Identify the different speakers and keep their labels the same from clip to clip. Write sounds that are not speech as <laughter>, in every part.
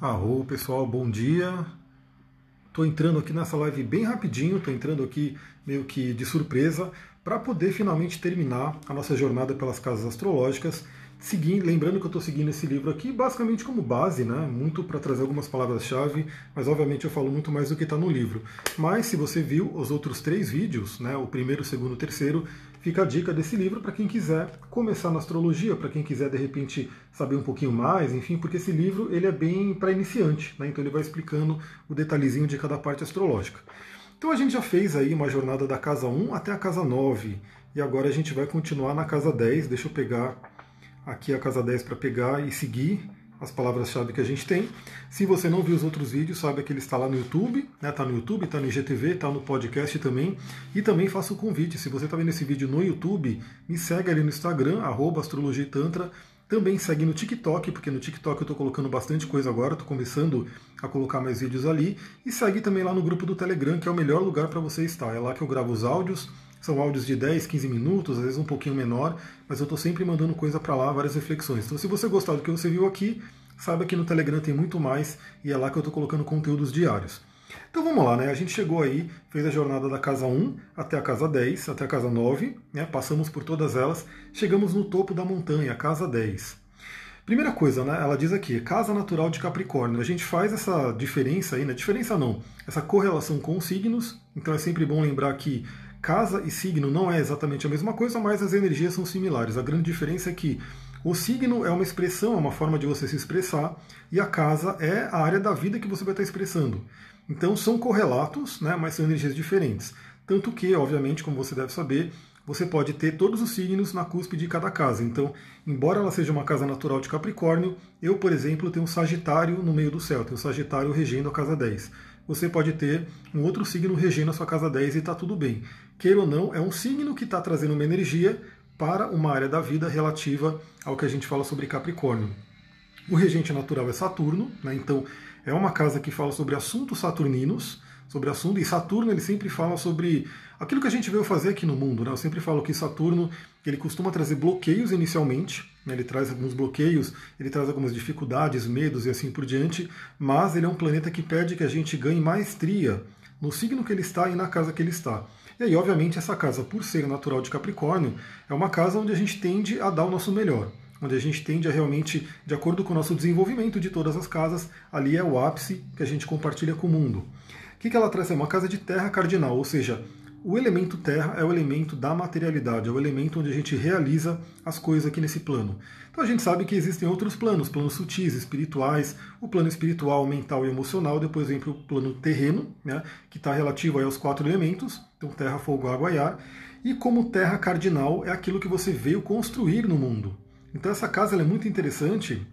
Speaker 1: Arro, pessoal, bom dia. Estou entrando aqui nessa live bem rapidinho, estou entrando aqui meio que de surpresa para poder finalmente terminar a nossa jornada pelas casas astrológicas. Seguindo, lembrando que eu estou seguindo esse livro aqui basicamente como base, né? muito para trazer algumas palavras-chave, mas obviamente eu falo muito mais do que está no livro. Mas se você viu os outros três vídeos, né? o primeiro, o segundo, o terceiro, fica a dica desse livro para quem quiser começar na astrologia, para quem quiser de repente saber um pouquinho mais, enfim, porque esse livro ele é bem para iniciante, né? então ele vai explicando o detalhezinho de cada parte astrológica. Então a gente já fez aí uma jornada da casa 1 até a casa 9, e agora a gente vai continuar na casa 10, deixa eu pegar aqui a casa 10 para pegar e seguir as palavras-chave que a gente tem. Se você não viu os outros vídeos, saiba que ele está lá no YouTube, né? Tá no YouTube, está no IGTV, está no podcast também. E também faço o convite, se você está vendo esse vídeo no YouTube, me segue ali no Instagram, arroba Astrologia Tantra. Também segue no TikTok, porque no TikTok eu estou colocando bastante coisa agora, estou começando a colocar mais vídeos ali. E segue também lá no grupo do Telegram, que é o melhor lugar para você estar. É lá que eu gravo os áudios, são áudios de 10, 15 minutos, às vezes um pouquinho menor, mas eu estou sempre mandando coisa para lá, várias reflexões. Então, se você gostar do que você viu aqui, saiba que no Telegram tem muito mais e é lá que eu estou colocando conteúdos diários. Então vamos lá, né? A gente chegou aí, fez a jornada da casa 1 até a casa 10, até a casa 9, né? Passamos por todas elas, chegamos no topo da montanha, casa 10. Primeira coisa, né? Ela diz aqui, casa natural de Capricórnio. A gente faz essa diferença aí, né? Diferença não, essa correlação com os signos. Então é sempre bom lembrar que Casa e signo não é exatamente a mesma coisa, mas as energias são similares. A grande diferença é que o signo é uma expressão, é uma forma de você se expressar, e a casa é a área da vida que você vai estar expressando. Então são correlatos, né, mas são energias diferentes. Tanto que, obviamente, como você deve saber, você pode ter todos os signos na cúspide de cada casa. Então, embora ela seja uma casa natural de Capricórnio, eu, por exemplo, tenho um Sagitário no meio do céu, tenho um Sagitário regendo a casa 10 você pode ter um outro signo regendo a sua casa 10 e está tudo bem. Queira ou não, é um signo que está trazendo uma energia para uma área da vida relativa ao que a gente fala sobre Capricórnio. O regente natural é Saturno, né? então é uma casa que fala sobre assuntos saturninos, sobre assunto, e Saturno ele sempre fala sobre aquilo que a gente veio fazer aqui no mundo. Né? Eu sempre falo que Saturno ele costuma trazer bloqueios inicialmente, né? ele traz alguns bloqueios, ele traz algumas dificuldades, medos e assim por diante, mas ele é um planeta que pede que a gente ganhe maestria no signo que ele está e na casa que ele está. E aí, obviamente, essa casa, por ser natural de Capricórnio, é uma casa onde a gente tende a dar o nosso melhor onde a gente tende a realmente, de acordo com o nosso desenvolvimento de todas as casas, ali é o ápice que a gente compartilha com o mundo. O que, ela traz? É uma casa de terra cardinal, ou seja, o elemento terra é o elemento da materialidade, é o elemento onde a gente realiza as coisas aqui nesse plano. Então a gente sabe que existem outros planos, planos sutis, espirituais, o plano espiritual, mental e emocional, depois vem para o plano terreno, né, que está relativo aos quatro elementos, então terra, fogo, água e ar. E como terra cardinal é aquilo que você veio construir no mundo. Então essa casa é muito interessante.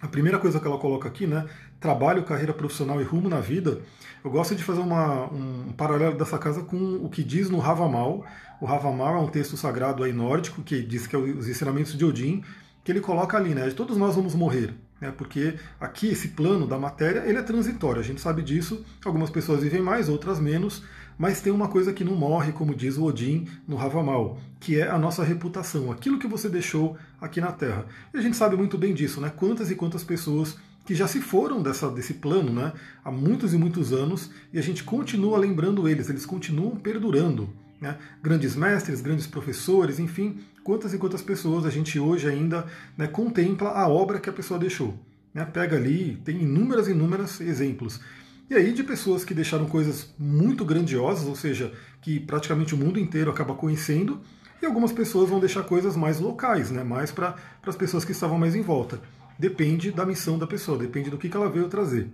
Speaker 1: A primeira coisa que ela coloca aqui, né, trabalho, carreira profissional e rumo na vida, eu gosto de fazer uma, um paralelo dessa casa com o que diz no Havamal. O Havamal é um texto sagrado aí nórdico que diz que é os ensinamentos de Odin, que ele coloca ali, né? Todos nós vamos morrer, né? Porque aqui esse plano da matéria ele é transitório. A gente sabe disso. Algumas pessoas vivem mais, outras menos. Mas tem uma coisa que não morre, como diz o Odin no Havamal, que é a nossa reputação, aquilo que você deixou aqui na Terra. E a gente sabe muito bem disso, né? Quantas e quantas pessoas que já se foram dessa, desse plano né, há muitos e muitos anos e a gente continua lembrando eles, eles continuam perdurando. Né? Grandes mestres, grandes professores, enfim, quantas e quantas pessoas a gente hoje ainda né, contempla a obra que a pessoa deixou. Né? Pega ali, tem inúmeras, inúmeros exemplos. E aí de pessoas que deixaram coisas muito grandiosas, ou seja, que praticamente o mundo inteiro acaba conhecendo, e algumas pessoas vão deixar coisas mais locais, né? mais para as pessoas que estavam mais em volta depende da missão da pessoa, depende do que ela veio trazer.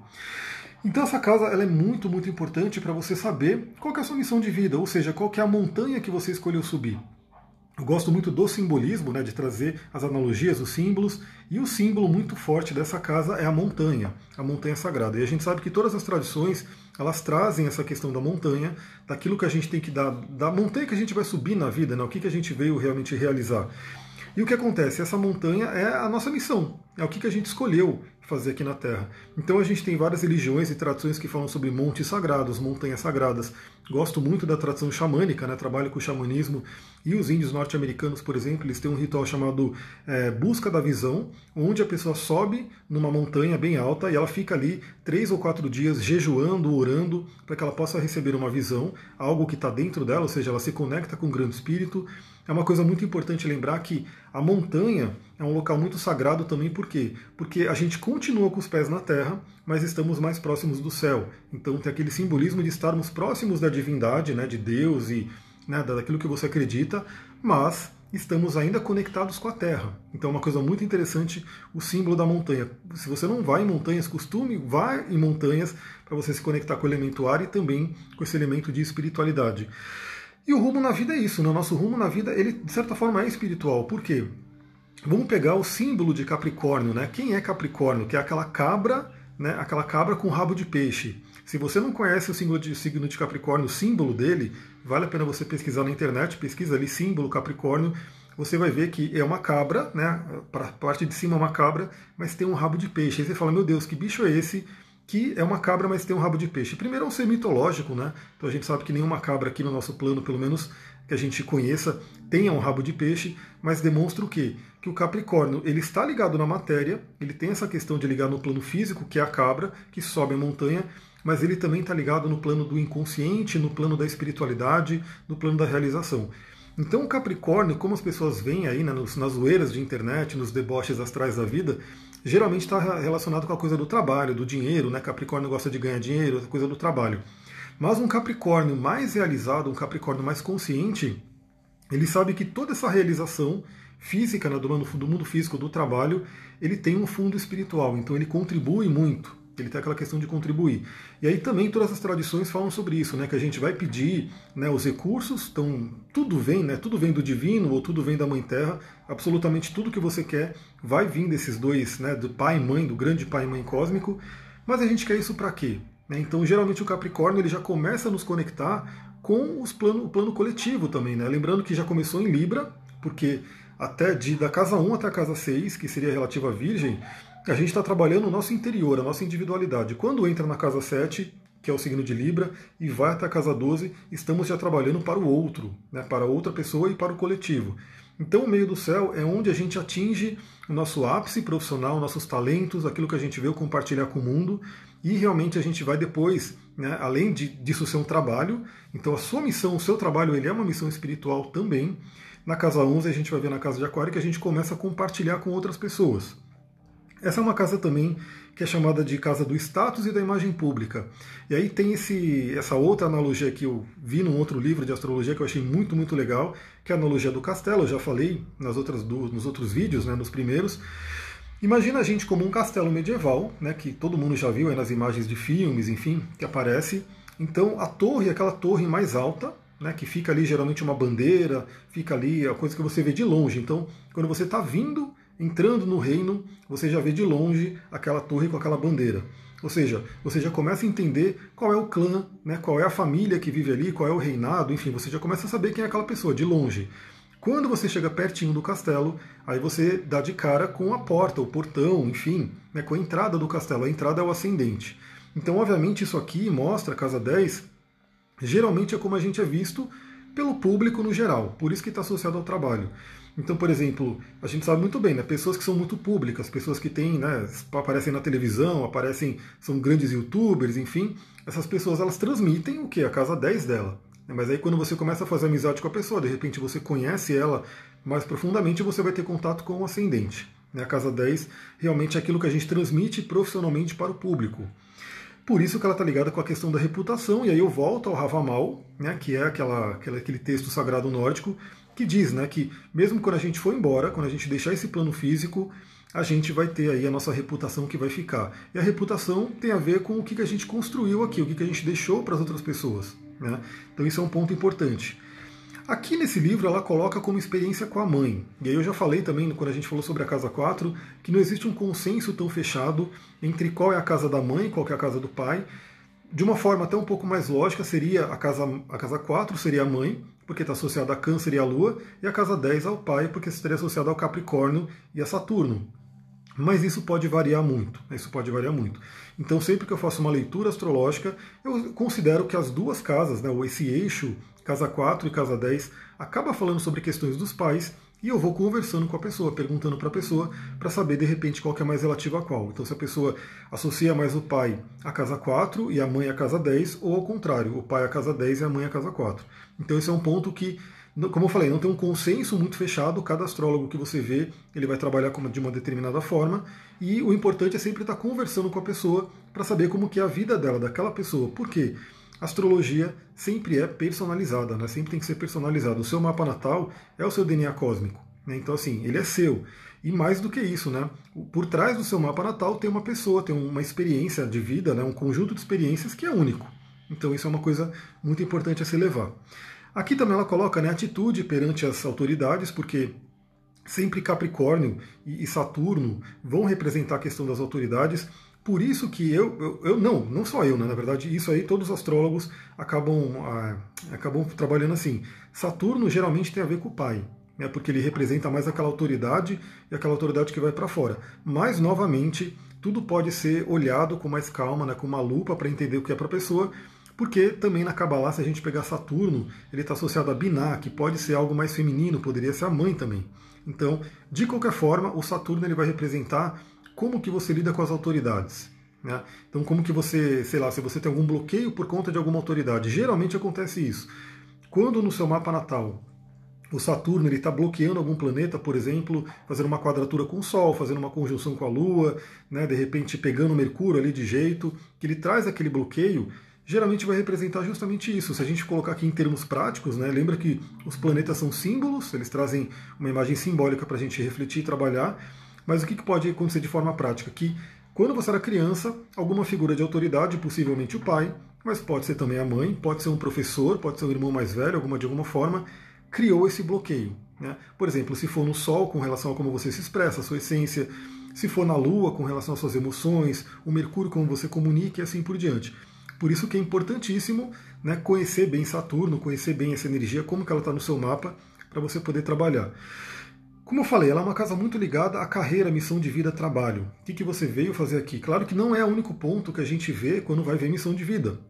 Speaker 1: Então essa casa ela é muito, muito importante para você saber qual é a sua missão de vida, ou seja, qual é a montanha que você escolheu subir. Eu gosto muito do simbolismo, né, de trazer as analogias, os símbolos, e o símbolo muito forte dessa casa é a montanha, a montanha sagrada. E a gente sabe que todas as tradições, elas trazem essa questão da montanha, daquilo que a gente tem que dar, da montanha que a gente vai subir na vida, né, o que, que a gente veio realmente realizar. E o que acontece? Essa montanha é a nossa missão. é o que, a gente escolheu fazer aqui na Terra. Então a gente tem várias religiões e tradições que falam sobre montes sagrados, montanhas sagradas. Gosto muito da tradição xamânica, né? trabalho com o xamanismo. E os índios norte-americanos, por exemplo, eles têm um ritual chamado é, Busca da Visão, onde a pessoa sobe numa montanha bem alta e ela fica ali três ou quatro dias jejuando, orando, para que ela possa receber uma visão, algo que está dentro dela, ou seja, ela se conecta com o grande espírito. É uma coisa muito importante lembrar que a montanha é um local muito sagrado também, por quê? Porque a gente continua com os pés na terra, mas estamos mais próximos do céu. Então tem aquele simbolismo de estarmos próximos da divindade, né, de Deus e né, daquilo que você acredita, mas estamos ainda conectados com a Terra. Então é uma coisa muito interessante o símbolo da montanha. Se você não vai em montanhas, costume vá em montanhas para você se conectar com o elemento ar e também com esse elemento de espiritualidade. E o rumo na vida é isso, né? o nosso rumo na vida, ele de certa forma é espiritual. Por quê? Vamos pegar o símbolo de Capricórnio, né? Quem é Capricórnio? Que é aquela cabra, né? Aquela cabra com rabo de peixe. Se você não conhece o signo de, signo de Capricórnio, o símbolo dele, vale a pena você pesquisar na internet, pesquisa ali símbolo Capricórnio, você vai ver que é uma cabra, né? Para parte de cima é uma cabra, mas tem um rabo de peixe. Aí você fala, meu Deus, que bicho é esse? Que é uma cabra, mas tem um rabo de peixe. Primeiro é um ser mitológico, né? Então a gente sabe que nenhuma cabra aqui no nosso plano, pelo menos que a gente conheça, tenha um rabo de peixe, mas demonstra o quê? Que o Capricórnio ele está ligado na matéria, ele tem essa questão de ligar no plano físico, que é a cabra, que sobe a montanha, mas ele também está ligado no plano do inconsciente, no plano da espiritualidade, no plano da realização. Então o Capricórnio, como as pessoas veem aí né, nas zoeiras de internet, nos deboches astrais da vida, geralmente está relacionado com a coisa do trabalho, do dinheiro, né? Capricórnio gosta de ganhar dinheiro, a coisa do trabalho. Mas um Capricórnio mais realizado, um Capricórnio mais consciente, ele sabe que toda essa realização física, né, do mundo físico, do trabalho, ele tem um fundo espiritual, então ele contribui muito. Ele tem aquela questão de contribuir. E aí também todas as tradições falam sobre isso, né? Que a gente vai pedir né, os recursos, então tudo vem, né? Tudo vem do divino ou tudo vem da Mãe Terra. Absolutamente tudo que você quer vai vir desses dois, né? Do pai e mãe, do grande pai e mãe cósmico. Mas a gente quer isso para quê? Né? Então, geralmente, o Capricórnio ele já começa a nos conectar com os plano, o plano coletivo também. Né? Lembrando que já começou em Libra, porque até de, da casa 1 até a casa 6, que seria relativa à Virgem, a gente está trabalhando o nosso interior, a nossa individualidade. Quando entra na casa 7, que é o signo de Libra, e vai até a casa 12, estamos já trabalhando para o outro, né? para outra pessoa e para o coletivo. Então, o meio do céu é onde a gente atinge o nosso ápice profissional, nossos talentos, aquilo que a gente veio compartilhar com o mundo, e realmente a gente vai depois, né, além de, disso ser um trabalho, então a sua missão, o seu trabalho, ele é uma missão espiritual também. Na casa 11 a gente vai ver na casa de Aquário que a gente começa a compartilhar com outras pessoas. Essa é uma casa também que é chamada de casa do status e da imagem pública. E aí tem esse, essa outra analogia que eu vi num outro livro de astrologia que eu achei muito, muito legal, que é a analogia do castelo. Eu já falei nas outras, nos outros vídeos, né, nos primeiros. Imagina a gente como um castelo medieval, né, que todo mundo já viu nas imagens de filmes, enfim, que aparece. Então a torre, aquela torre mais alta, né, que fica ali geralmente uma bandeira, fica ali a coisa que você vê de longe. Então, quando você está vindo entrando no reino, você já vê de longe aquela torre com aquela bandeira. Ou seja, você já começa a entender qual é o clã, né, qual é a família que vive ali, qual é o reinado, enfim, você já começa a saber quem é aquela pessoa de longe. Quando você chega pertinho do castelo, aí você dá de cara com a porta, o portão, enfim, né, com a entrada do castelo. A entrada é o ascendente. Então, obviamente, isso aqui mostra, casa 10, geralmente é como a gente é visto pelo público no geral, por isso que está associado ao trabalho. Então, por exemplo, a gente sabe muito bem, né? Pessoas que são muito públicas, pessoas que têm, né, aparecem na televisão, aparecem, são grandes youtubers, enfim, essas pessoas elas transmitem o que? A casa 10 dela. Mas aí quando você começa a fazer amizade com a pessoa, de repente você conhece ela mais profundamente, você vai ter contato com o ascendente. Né? A casa 10 realmente é aquilo que a gente transmite profissionalmente para o público. Por isso que ela está ligada com a questão da reputação, e aí eu volto ao Ravamal, né, que é aquela, aquele texto sagrado nórdico, que diz né, que mesmo quando a gente for embora, quando a gente deixar esse plano físico, a gente vai ter aí a nossa reputação que vai ficar. E a reputação tem a ver com o que a gente construiu aqui, o que a gente deixou para as outras pessoas. Né? Então isso é um ponto importante. Aqui nesse livro ela coloca como experiência com a mãe. E aí eu já falei também, quando a gente falou sobre a casa 4, que não existe um consenso tão fechado entre qual é a casa da mãe e qual é a casa do pai. De uma forma até um pouco mais lógica, seria a casa, a casa 4 seria a mãe, porque está associada a Câncer e a Lua, e a casa 10 ao pai, porque estaria associada ao Capricórnio e a Saturno. mas isso pode variar muito. Né? Isso pode variar muito. Então, sempre que eu faço uma leitura astrológica, eu considero que as duas casas, né, esse eixo, casa 4 e casa 10, acaba falando sobre questões dos pais e eu vou conversando com a pessoa, perguntando para a pessoa, para saber de repente qual que é mais relativa a qual. Então, se a pessoa associa mais o pai à casa 4 e a mãe à casa 10, ou ao contrário, o pai à casa 10 e a mãe à casa 4. Então, esse é um ponto que, como eu falei, não tem um consenso muito fechado, cada astrólogo que você vê, ele vai trabalhar de uma determinada forma, e o importante é sempre estar conversando com a pessoa para saber como que é a vida dela, daquela pessoa. Por quê? astrologia sempre é personalizada, né? sempre tem que ser personalizada. O seu mapa natal é o seu DNA cósmico. Né? Então, assim, ele é seu. E mais do que isso, né? por trás do seu mapa natal tem uma pessoa, tem uma experiência de vida, né? um conjunto de experiências que é único. Então, isso é uma coisa muito importante a se levar. Aqui também ela coloca né, atitude perante as autoridades, porque sempre Capricórnio e Saturno vão representar a questão das autoridades. Por isso que eu, eu, eu, não, não só eu, né? na verdade, isso aí todos os astrólogos acabam, ah, acabam trabalhando assim. Saturno geralmente tem a ver com o pai, né? porque ele representa mais aquela autoridade e aquela autoridade que vai para fora. Mas, novamente, tudo pode ser olhado com mais calma, né? com uma lupa para entender o que é para a pessoa, porque também na Kabbalah, se a gente pegar Saturno, ele está associado a Binah, que pode ser algo mais feminino, poderia ser a mãe também. Então, de qualquer forma, o Saturno ele vai representar como que você lida com as autoridades. Né? Então, como que você, sei lá, se você tem algum bloqueio por conta de alguma autoridade. Geralmente acontece isso. Quando no seu mapa natal o Saturno está bloqueando algum planeta, por exemplo, fazendo uma quadratura com o Sol, fazendo uma conjunção com a Lua, né, de repente pegando Mercúrio ali de jeito, que ele traz aquele bloqueio, geralmente vai representar justamente isso. Se a gente colocar aqui em termos práticos, né, lembra que os planetas são símbolos, eles trazem uma imagem simbólica para a gente refletir e trabalhar. Mas o que pode acontecer de forma prática? Que quando você era criança, alguma figura de autoridade, possivelmente o pai, mas pode ser também a mãe, pode ser um professor, pode ser um irmão mais velho, alguma de alguma forma, criou esse bloqueio. Né? Por exemplo, se for no Sol, com relação a como você se expressa, a sua essência, se for na Lua, com relação às suas emoções, o Mercúrio, como você comunica e assim por diante. Por isso que é importantíssimo né, conhecer bem Saturno, conhecer bem essa energia, como que ela está no seu mapa, para você poder trabalhar. Como eu falei, ela é uma casa muito ligada à carreira, missão de vida, trabalho. O que, que você veio fazer aqui? Claro que não é o único ponto que a gente vê quando vai ver missão de vida.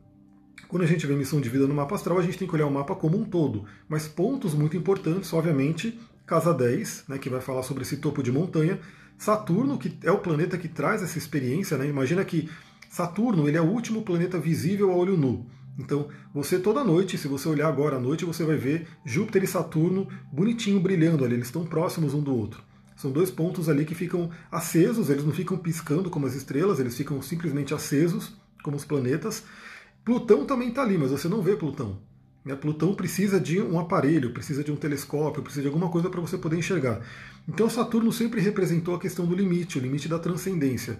Speaker 1: Quando a gente vê missão de vida no mapa astral, a gente tem que olhar o mapa como um todo. Mas pontos muito importantes, obviamente, casa 10, né, que vai falar sobre esse topo de montanha. Saturno, que é o planeta que traz essa experiência. Né? Imagina que Saturno ele é o último planeta visível a olho nu. Então, você toda noite, se você olhar agora à noite, você vai ver Júpiter e Saturno bonitinho brilhando ali, eles estão próximos um do outro. São dois pontos ali que ficam acesos, eles não ficam piscando como as estrelas, eles ficam simplesmente acesos, como os planetas. Plutão também está ali, mas você não vê Plutão. Né? Plutão precisa de um aparelho, precisa de um telescópio, precisa de alguma coisa para você poder enxergar. Então Saturno sempre representou a questão do limite, o limite da transcendência.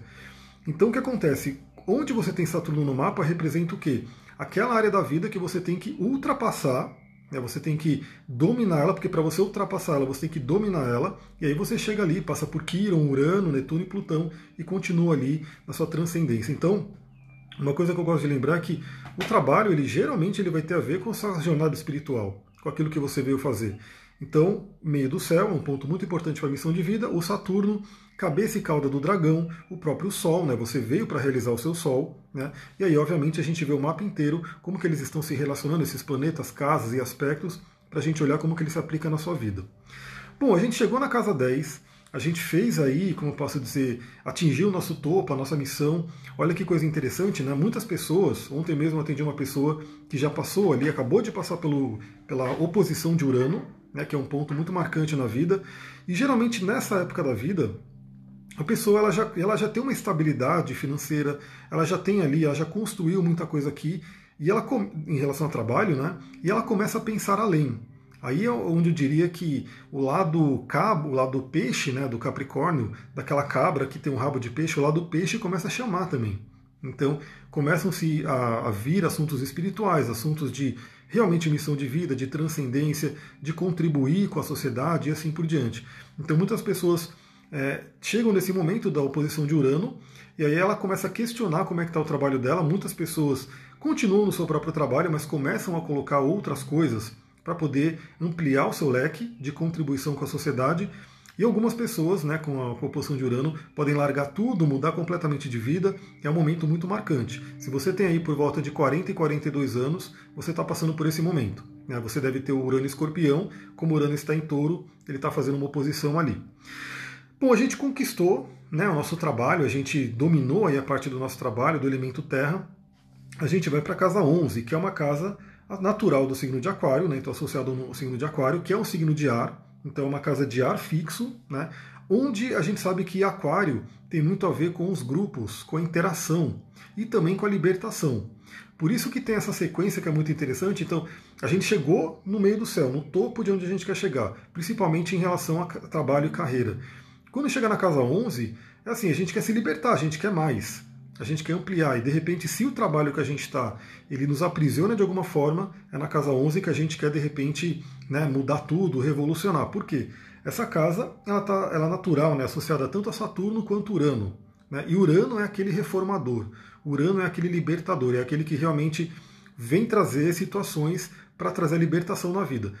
Speaker 1: Então o que acontece? Onde você tem Saturno no mapa representa o quê? aquela área da vida que você tem que ultrapassar, né, você tem que dominar ela, porque para você ultrapassar ela, você tem que dominar ela, e aí você chega ali, passa por Quiron, Urano, Netuno e Plutão e continua ali na sua transcendência. Então, uma coisa que eu gosto de lembrar é que o trabalho, ele geralmente ele vai ter a ver com a sua jornada espiritual, com aquilo que você veio fazer. Então, meio do céu, um ponto muito importante para a missão de vida, o Saturno cabeça e cauda do dragão, o próprio Sol, né? Você veio para realizar o seu Sol, né? E aí, obviamente, a gente vê o mapa inteiro, como que eles estão se relacionando, esses planetas, casas e aspectos, para a gente olhar como que ele se aplica na sua vida. Bom, a gente chegou na casa 10, a gente fez aí, como eu posso dizer, atingiu o nosso topo, a nossa missão. Olha que coisa interessante, né? Muitas pessoas, ontem mesmo atendi uma pessoa que já passou ali, acabou de passar pelo, pela oposição de Urano, né, que é um ponto muito marcante na vida. E geralmente nessa época da vida, a pessoa ela já, ela já tem uma estabilidade financeira, ela já tem ali, ela já construiu muita coisa aqui, e ela em relação ao trabalho, né? E ela começa a pensar além. Aí é onde eu diria que o lado cabo, o lado peixe, né, do Capricórnio, daquela cabra que tem um rabo de peixe, o lado peixe começa a chamar também. Então começam-se a, a vir assuntos espirituais, assuntos de realmente missão de vida, de transcendência, de contribuir com a sociedade e assim por diante. Então muitas pessoas é, chegam nesse momento da oposição de Urano, e aí ela começa a questionar como é que está o trabalho dela. Muitas pessoas continuam no seu próprio trabalho, mas começam a colocar outras coisas para poder ampliar o seu leque de contribuição com a sociedade. E algumas pessoas, né, com a composição de Urano, podem largar tudo, mudar completamente de vida. É um momento muito marcante. Se você tem aí por volta de 40 e 42 anos, você está passando por esse momento. Né? Você deve ter o Urano escorpião, como o Urano está em touro, ele está fazendo uma oposição ali. Bom, a gente conquistou né, o nosso trabalho, a gente dominou aí a parte do nosso trabalho, do elemento terra. A gente vai para a casa 11, que é uma casa natural do signo de Aquário, né, então associado ao signo de Aquário, que é um signo de ar, então é uma casa de ar fixo, né, onde a gente sabe que Aquário tem muito a ver com os grupos, com a interação e também com a libertação. Por isso que tem essa sequência que é muito interessante. Então, a gente chegou no meio do céu, no topo de onde a gente quer chegar, principalmente em relação a trabalho e carreira. Quando chega na casa 11, é assim, a gente quer se libertar, a gente quer mais, a gente quer ampliar. E de repente, se o trabalho que a gente está, ele nos aprisiona de alguma forma, é na casa 11 que a gente quer de repente né, mudar tudo, revolucionar. Por quê? Essa casa, ela, tá, ela é natural, né, associada tanto a Saturno quanto Urano. Né? E Urano é aquele reformador, Urano é aquele libertador, é aquele que realmente vem trazer situações para trazer libertação na vida.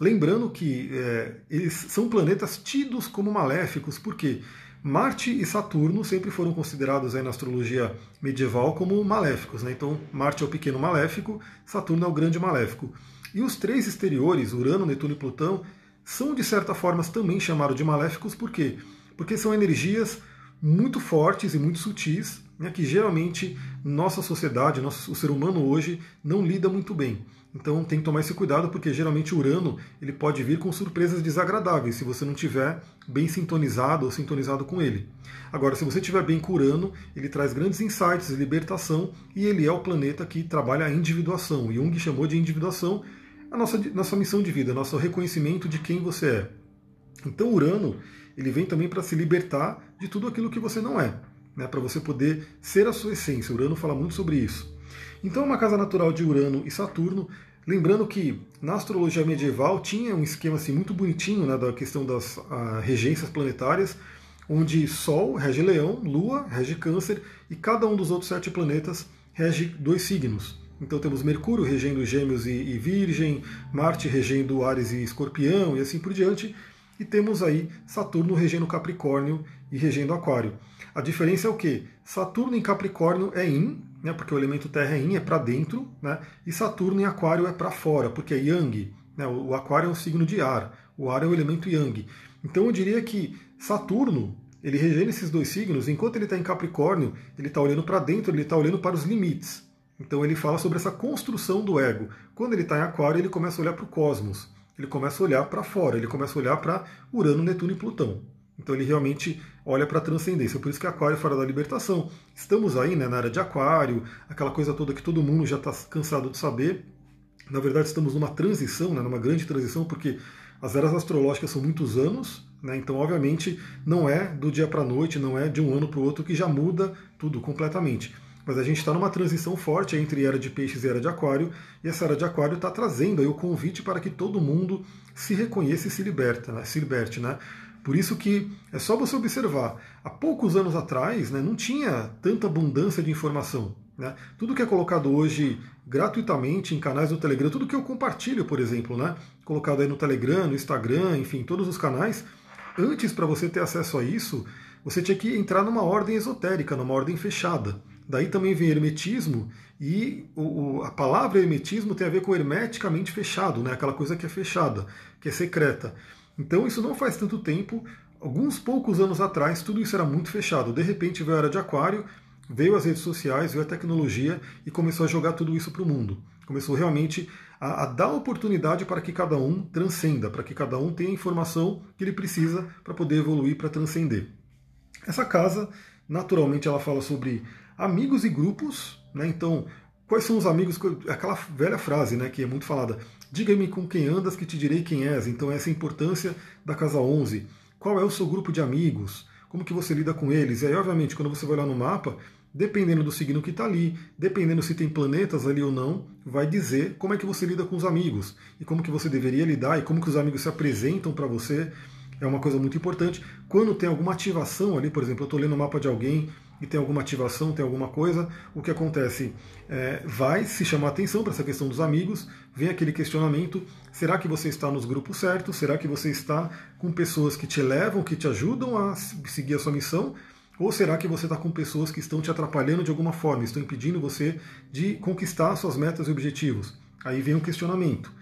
Speaker 1: Lembrando que é, eles são planetas tidos como maléficos, porque Marte e Saturno sempre foram considerados aí na astrologia medieval como maléficos. Né? Então, Marte é o pequeno maléfico, Saturno é o grande maléfico. E os três exteriores, Urano, Netuno e Plutão, são de certa forma também chamados de maléficos, por quê? Porque são energias muito fortes e muito sutis, né, que geralmente nossa sociedade, nosso, o ser humano hoje, não lida muito bem. Então tem que tomar esse cuidado porque geralmente Urano ele pode vir com surpresas desagradáveis se você não tiver bem sintonizado ou sintonizado com ele. Agora, se você estiver bem com Urano, ele traz grandes insights, libertação e ele é o planeta que trabalha a individuação. Jung chamou de individuação a nossa, nossa missão de vida, nosso reconhecimento de quem você é. Então Urano ele vem também para se libertar de tudo aquilo que você não é, né, para você poder ser a sua essência. Urano fala muito sobre isso. Então, é uma casa natural de Urano e Saturno. Lembrando que na astrologia medieval tinha um esquema assim, muito bonitinho né, da questão das uh, regências planetárias, onde Sol rege Leão, Lua rege Câncer e cada um dos outros sete planetas rege dois signos. Então temos Mercúrio regendo Gêmeos e, e Virgem, Marte regendo Ares e Escorpião e assim por diante, e temos aí Saturno regendo Capricórnio e regendo Aquário. A diferença é o que? Saturno em Capricórnio é Yin, né, porque o elemento terra é yin, é para dentro, né, e Saturno em aquário é para fora, porque é yang. Né, o aquário é um signo de ar, o ar é o elemento yang. Então eu diria que Saturno, ele regendo esses dois signos, enquanto ele está em Capricórnio, ele está olhando para dentro, ele está olhando para os limites. Então ele fala sobre essa construção do ego. Quando ele está em aquário, ele começa a olhar para o cosmos, ele começa a olhar para fora, ele começa a olhar para Urano, Netuno e Plutão. Então ele realmente olha para a transcendência. Por isso que Aquário fala da libertação. Estamos aí né, na área de Aquário, aquela coisa toda que todo mundo já está cansado de saber. Na verdade, estamos numa transição, né, numa grande transição, porque as eras astrológicas são muitos anos, né, então, obviamente, não é do dia para a noite, não é de um ano para o outro que já muda tudo completamente. Mas a gente está numa transição forte entre era de peixes e era de aquário, e essa era de aquário está trazendo aí o convite para que todo mundo se reconheça e se liberta, né, se liberte. Né? Por isso que é só você observar. Há poucos anos atrás né, não tinha tanta abundância de informação. Né? Tudo que é colocado hoje gratuitamente em canais do Telegram, tudo que eu compartilho, por exemplo, né, colocado aí no Telegram, no Instagram, enfim, todos os canais, antes para você ter acesso a isso, você tinha que entrar numa ordem esotérica, numa ordem fechada. Daí também vem hermetismo, e o, a palavra hermetismo tem a ver com hermeticamente fechado, né? aquela coisa que é fechada, que é secreta. Então isso não faz tanto tempo, alguns poucos anos atrás, tudo isso era muito fechado. De repente veio a era de aquário, veio as redes sociais, veio a tecnologia e começou a jogar tudo isso para o mundo. Começou realmente a, a, dar oportunidade para que cada um transcenda, para que cada um tenha a informação que ele precisa para poder evoluir, para transcender. Essa casa, naturalmente, ela fala sobre amigos e grupos, né? Então, quais são os amigos? Aquela velha frase, né, que é muito falada. Diga-me com quem andas que te direi quem és. Então essa é a importância da casa 11. Qual é o seu grupo de amigos? Como que você lida com eles? E aí, obviamente, quando você vai lá no mapa, dependendo do signo que está ali, dependendo se tem planetas ali ou não, vai dizer como é que você lida com os amigos e como que você deveria lidar e como que os amigos se apresentam para você. É uma coisa muito importante. Quando tem alguma ativação ali, por exemplo, eu estou lendo o mapa de alguém e tem alguma ativação, tem alguma coisa, o que acontece? É, vai se chamar atenção para essa questão dos amigos, vem aquele questionamento: será que você está nos grupos certos? Será que você está com pessoas que te levam, que te ajudam a seguir a sua missão? Ou será que você está com pessoas que estão te atrapalhando de alguma forma, estão impedindo você de conquistar suas metas e objetivos? Aí vem um questionamento.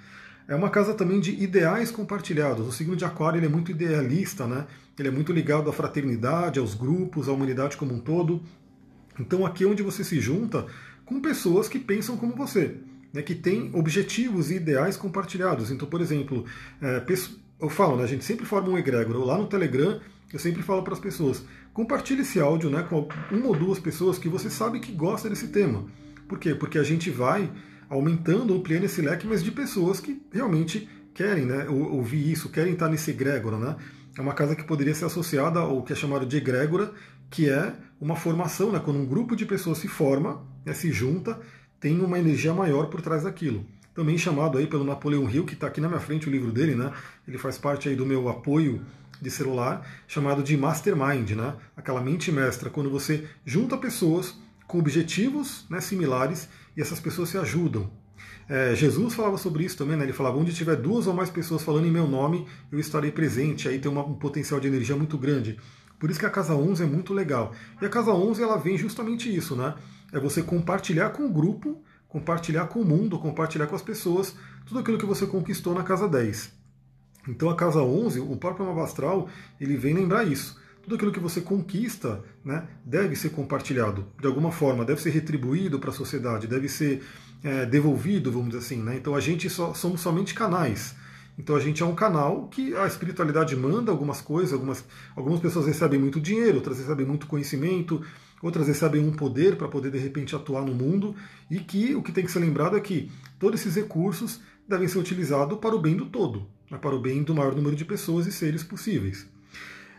Speaker 1: É uma casa também de ideais compartilhados. O signo de Aquário ele é muito idealista, né? Ele é muito ligado à fraternidade, aos grupos, à humanidade como um todo. Então aqui é onde você se junta com pessoas que pensam como você, né? que têm objetivos e ideais compartilhados. Então, por exemplo, é, eu falo, né? A gente sempre forma um egrégora. Lá no Telegram eu sempre falo para as pessoas: compartilhe esse áudio, né? Com uma ou duas pessoas que você sabe que gosta desse tema. Por quê? Porque a gente vai aumentando, ampliando esse leque, mas de pessoas que realmente querem né, ouvir isso, querem estar nesse egrégora. Né? É uma casa que poderia ser associada ao que é chamado de egrégora, que é uma formação, né, quando um grupo de pessoas se forma, né, se junta, tem uma energia maior por trás daquilo. Também chamado aí pelo Napoleão Hill, que está aqui na minha frente o livro dele, né? Ele faz parte aí do meu apoio de celular, chamado de Mastermind, né? Aquela mente mestra, quando você junta pessoas com objetivos né, similares e essas pessoas se ajudam. É, Jesus falava sobre isso também, né? ele falava: onde tiver duas ou mais pessoas falando em meu nome, eu estarei presente. Aí tem uma, um potencial de energia muito grande. Por isso que a casa 11 é muito legal. E a casa 11 ela vem justamente isso, né? É você compartilhar com o grupo, compartilhar com o mundo, compartilhar com as pessoas tudo aquilo que você conquistou na casa 10. Então a casa 11, o próprio mapa astral, ele vem lembrar isso tudo aquilo que você conquista né, deve ser compartilhado de alguma forma, deve ser retribuído para a sociedade, deve ser é, devolvido, vamos dizer assim. Né? Então a gente só, somos somente canais. Então a gente é um canal que a espiritualidade manda algumas coisas, algumas, algumas pessoas recebem muito dinheiro, outras recebem muito conhecimento, outras recebem um poder para poder de repente atuar no mundo, e que o que tem que ser lembrado é que todos esses recursos devem ser utilizados para o bem do todo, né, para o bem do maior número de pessoas e seres possíveis.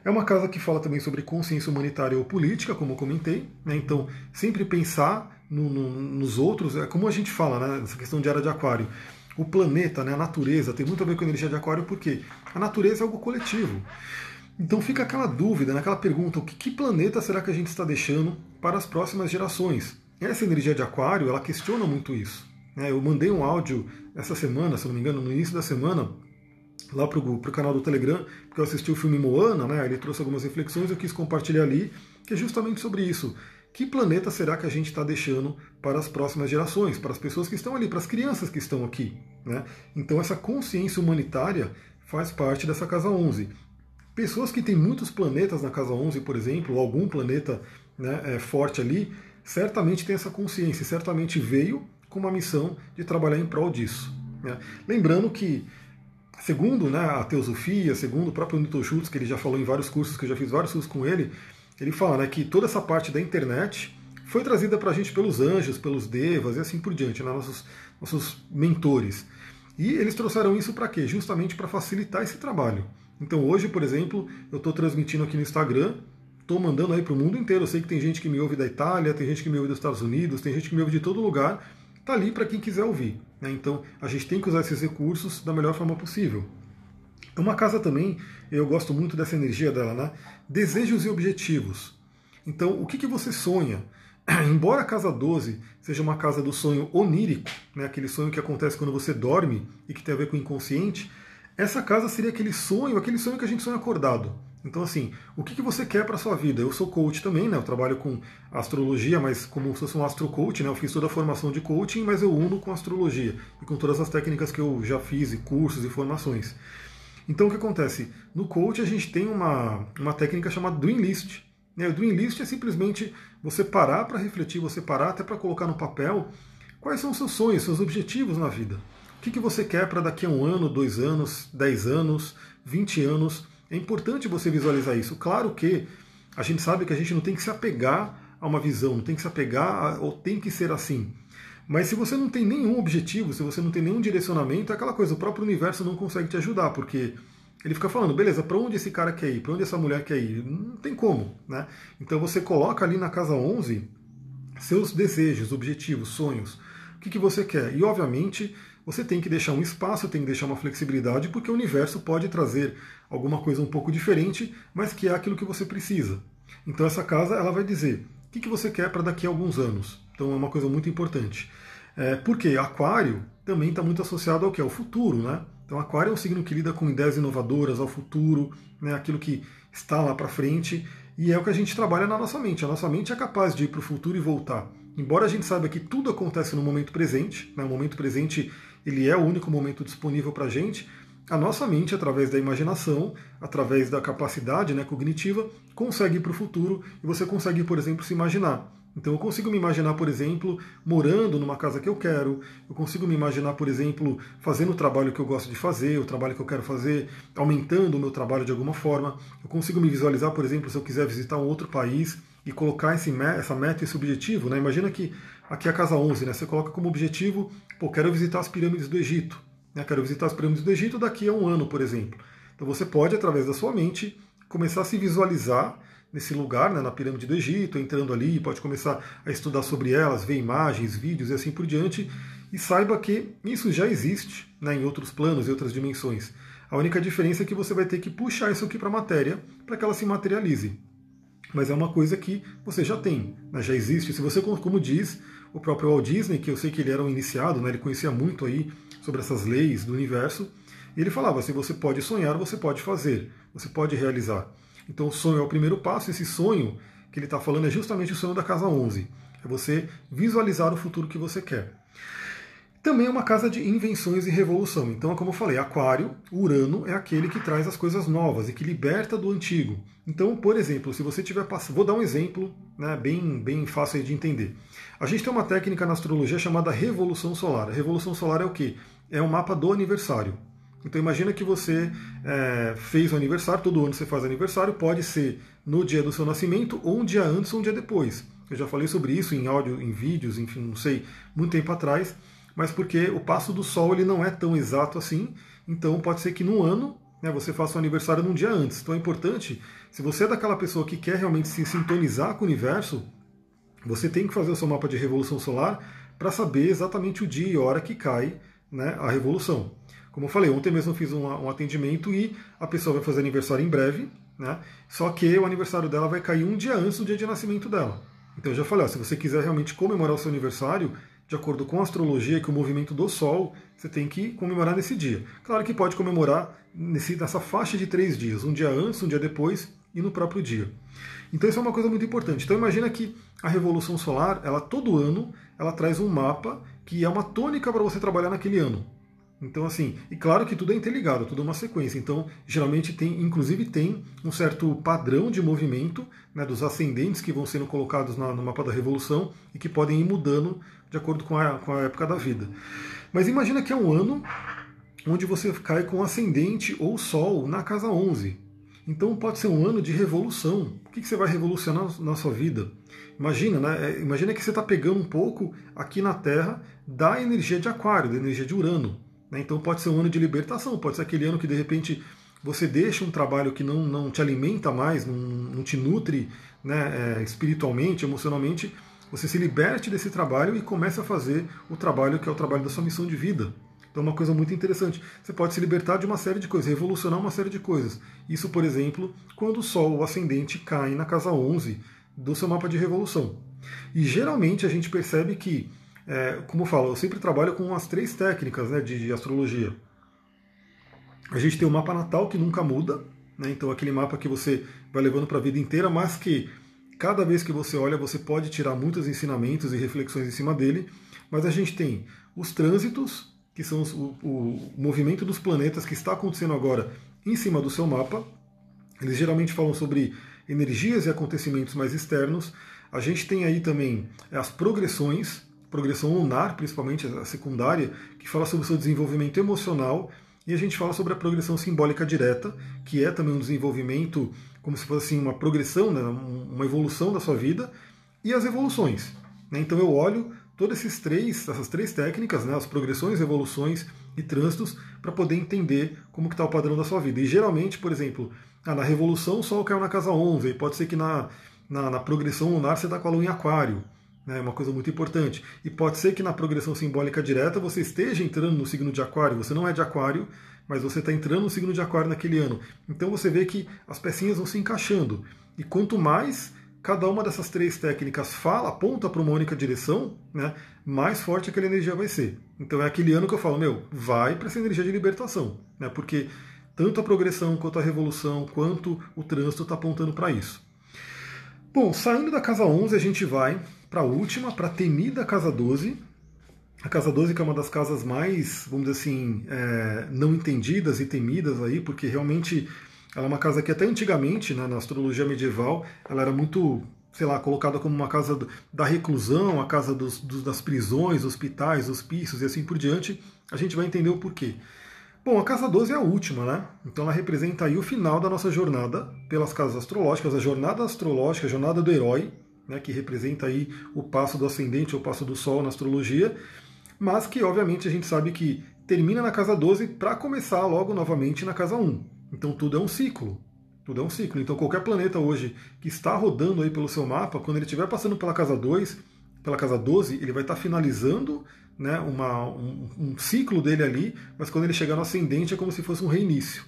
Speaker 1: É uma casa que fala também sobre consciência humanitária ou política, como eu comentei. Né? Então, sempre pensar no, no, nos outros, é como a gente fala, né? essa questão de era de aquário. O planeta, né, a natureza, tem muito a ver com a energia de aquário, porque a natureza é algo coletivo. Então fica aquela dúvida, né, aquela pergunta, o que, que planeta será que a gente está deixando para as próximas gerações? Essa energia de aquário, ela questiona muito isso. Né? Eu mandei um áudio essa semana, se não me engano, no início da semana, lá para o canal do Telegram, porque eu assisti o filme Moana, né? Ele trouxe algumas reflexões, eu quis compartilhar ali, que é justamente sobre isso. Que planeta será que a gente está deixando para as próximas gerações, para as pessoas que estão ali, para as crianças que estão aqui? Né? Então, essa consciência humanitária faz parte dessa casa 11. Pessoas que têm muitos planetas na casa 11, por exemplo, ou algum planeta né, é, forte ali, certamente tem essa consciência, certamente veio com uma missão de trabalhar em prol disso. Né? Lembrando que Segundo né, a teosofia, segundo o próprio Newton Schultz, que ele já falou em vários cursos, que eu já fiz vários cursos com ele, ele fala né, que toda essa parte da internet foi trazida para a gente pelos anjos, pelos devas e assim por diante, né, nossos, nossos mentores. E eles trouxeram isso para quê? Justamente para facilitar esse trabalho. Então hoje, por exemplo, eu estou transmitindo aqui no Instagram, estou mandando aí para o mundo inteiro. Eu sei que tem gente que me ouve da Itália, tem gente que me ouve dos Estados Unidos, tem gente que me ouve de todo lugar está ali para quem quiser ouvir. Né? Então a gente tem que usar esses recursos da melhor forma possível. Uma casa também, eu gosto muito dessa energia dela, né? Desejos e objetivos. Então, o que, que você sonha? <clears throat> Embora a casa 12 seja uma casa do sonho onírico, né, aquele sonho que acontece quando você dorme e que tem a ver com o inconsciente, essa casa seria aquele sonho, aquele sonho que a gente sonha acordado. Então, assim, o que, que você quer para a sua vida? Eu sou coach também, né? Eu trabalho com astrologia, mas como se fosse um astrocoach, né? Eu fiz toda a formação de coaching, mas eu uno com astrologia e com todas as técnicas que eu já fiz, e cursos e formações. Então, o que acontece? No coach, a gente tem uma, uma técnica chamada Dream List. Né? O Dream List é simplesmente você parar para refletir, você parar até para colocar no papel quais são os seus sonhos, seus objetivos na vida. O que, que você quer para daqui a um ano, dois anos, dez anos, vinte anos é importante você visualizar isso. Claro que a gente sabe que a gente não tem que se apegar a uma visão, não tem que se apegar a, ou tem que ser assim. Mas se você não tem nenhum objetivo, se você não tem nenhum direcionamento, é aquela coisa, o próprio universo não consegue te ajudar, porque ele fica falando, beleza, para onde esse cara quer ir? Para onde essa mulher quer ir? Não tem como, né? Então você coloca ali na casa 11 seus desejos, objetivos, sonhos. O que, que você quer? E obviamente você tem que deixar um espaço, tem que deixar uma flexibilidade, porque o universo pode trazer alguma coisa um pouco diferente, mas que é aquilo que você precisa. Então essa casa ela vai dizer o que, que você quer para daqui a alguns anos. Então é uma coisa muito importante. É, porque Aquário também está muito associado ao que? Ao futuro, né? Então Aquário é um signo que lida com ideias inovadoras, ao futuro, né? aquilo que está lá para frente, e é o que a gente trabalha na nossa mente. A nossa mente é capaz de ir para o futuro e voltar. Embora a gente saiba que tudo acontece no momento presente, né? o momento presente ele é o único momento disponível para a gente, a nossa mente, através da imaginação, através da capacidade né, cognitiva, consegue ir para o futuro e você consegue, por exemplo, se imaginar. Então eu consigo me imaginar, por exemplo, morando numa casa que eu quero, eu consigo me imaginar, por exemplo, fazendo o trabalho que eu gosto de fazer, o trabalho que eu quero fazer, aumentando o meu trabalho de alguma forma. Eu consigo me visualizar, por exemplo, se eu quiser visitar um outro país e colocar esse, essa meta, esse objetivo. Né? Imagina que aqui é a casa 11, né? você coloca como objetivo, pô, quero visitar as pirâmides do Egito. Né? Quero visitar as pirâmides do Egito daqui a um ano, por exemplo. Então você pode, através da sua mente, começar a se visualizar nesse lugar, né, na pirâmide do Egito, entrando ali, pode começar a estudar sobre elas, ver imagens, vídeos e assim por diante, e saiba que isso já existe né, em outros planos e outras dimensões. A única diferença é que você vai ter que puxar isso aqui para a matéria para que ela se materialize. Mas é uma coisa que você já tem, né, já existe. Se você, como diz o próprio Walt Disney, que eu sei que ele era um iniciado, né, ele conhecia muito aí sobre essas leis do universo, e ele falava: se você pode sonhar, você pode fazer, você pode realizar. Então o sonho é o primeiro passo, esse sonho que ele está falando é justamente o sonho da casa 11. É você visualizar o futuro que você quer. Também é uma casa de invenções e revolução. Então, como eu falei, Aquário, Urano é aquele que traz as coisas novas e que liberta do antigo. Então, por exemplo, se você tiver passado. Vou dar um exemplo né, bem, bem fácil de entender. A gente tem uma técnica na astrologia chamada Revolução Solar. A Revolução Solar é o quê? É um mapa do aniversário. Então imagina que você é, fez o aniversário, todo ano você faz aniversário, pode ser no dia do seu nascimento, ou um dia antes ou um dia depois. Eu já falei sobre isso em áudio, em vídeos, enfim, não sei, muito tempo atrás, mas porque o passo do Sol ele não é tão exato assim, então pode ser que no ano né, você faça o aniversário num dia antes. Então é importante, se você é daquela pessoa que quer realmente se sintonizar com o universo, você tem que fazer o seu mapa de revolução solar para saber exatamente o dia e hora que cai né, a revolução. Como eu falei, ontem mesmo eu fiz um, um atendimento e a pessoa vai fazer aniversário em breve, né? Só que o aniversário dela vai cair um dia antes do dia de nascimento dela. Então eu já falei, ó, se você quiser realmente comemorar o seu aniversário, de acordo com a astrologia, que o movimento do Sol, você tem que comemorar nesse dia. Claro que pode comemorar nesse, nessa faixa de três dias, um dia antes, um dia depois e no próprio dia. Então isso é uma coisa muito importante. Então imagina que a Revolução Solar, ela todo ano, ela traz um mapa que é uma tônica para você trabalhar naquele ano. Então, assim, e claro que tudo é interligado, tudo é uma sequência. Então, geralmente tem, inclusive tem um certo padrão de movimento né, dos ascendentes que vão sendo colocados na, no mapa da revolução e que podem ir mudando de acordo com a, com a época da vida. Mas imagina que é um ano onde você cai com ascendente ou sol na casa 11. Então pode ser um ano de revolução. O que, que você vai revolucionar na sua vida? Imagina, né? É, imagina que você está pegando um pouco aqui na Terra da energia de Aquário, da energia de Urano. Né? Então pode ser um ano de libertação, pode ser aquele ano que de repente você deixa um trabalho que não, não te alimenta mais, não, não te nutre né, é, espiritualmente, emocionalmente, você se liberte desse trabalho e comece a fazer o trabalho que é o trabalho da sua missão de vida. Então é uma coisa muito interessante. Você pode se libertar de uma série de coisas, revolucionar uma série de coisas. Isso, por exemplo, quando o Sol, o ascendente, cai na casa 11 do seu mapa de revolução. E geralmente a gente percebe que é, como eu falo, eu sempre trabalho com as três técnicas né, de, de astrologia. A gente tem o mapa natal que nunca muda, né, então aquele mapa que você vai levando para a vida inteira, mas que cada vez que você olha você pode tirar muitos ensinamentos e reflexões em cima dele. Mas a gente tem os trânsitos, que são os, o, o movimento dos planetas que está acontecendo agora em cima do seu mapa. Eles geralmente falam sobre energias e acontecimentos mais externos. A gente tem aí também as progressões, progressão lunar, principalmente a secundária, que fala sobre o seu desenvolvimento emocional, e a gente fala sobre a progressão simbólica direta, que é também um desenvolvimento, como se fosse assim, uma progressão, né, uma evolução da sua vida, e as evoluções. Né? Então eu olho todas esses três, essas três técnicas, né, as progressões, evoluções e trânsitos, para poder entender como está o padrão da sua vida. E geralmente, por exemplo, ah, na revolução o Sol caiu na casa 11, e pode ser que na, na, na progressão lunar você está com a Lua em aquário é uma coisa muito importante. E pode ser que na progressão simbólica direta você esteja entrando no signo de Aquário, você não é de Aquário, mas você está entrando no signo de Aquário naquele ano. Então você vê que as pecinhas vão se encaixando. E quanto mais cada uma dessas três técnicas fala, aponta para uma única direção, né, mais forte aquela energia vai ser. Então é aquele ano que eu falo, meu, vai para essa energia de libertação, né, porque tanto a progressão quanto a revolução, quanto o trânsito está apontando para isso. Bom, saindo da casa 11, a gente vai para a última, para a temida casa 12. A casa 12 que é uma das casas mais, vamos dizer assim, é, não entendidas e temidas aí, porque realmente ela é uma casa que até antigamente, né, na astrologia medieval, ela era muito, sei lá, colocada como uma casa da reclusão, a casa dos, dos, das prisões, hospitais, hospícios e assim por diante. A gente vai entender o porquê. Bom, a casa 12 é a última, né? Então ela representa aí o final da nossa jornada pelas casas astrológicas, a jornada astrológica, a jornada do herói, né, que representa aí o passo do ascendente ou passo do sol na astrologia, mas que obviamente a gente sabe que termina na casa 12 para começar logo novamente na casa 1. Então tudo é um ciclo. Tudo é um ciclo. Então qualquer planeta hoje que está rodando aí pelo seu mapa, quando ele estiver passando pela casa 2, pela casa 12, ele vai estar finalizando né, uma, um, um, ciclo dele ali, mas quando ele chegar no ascendente é como se fosse um reinício.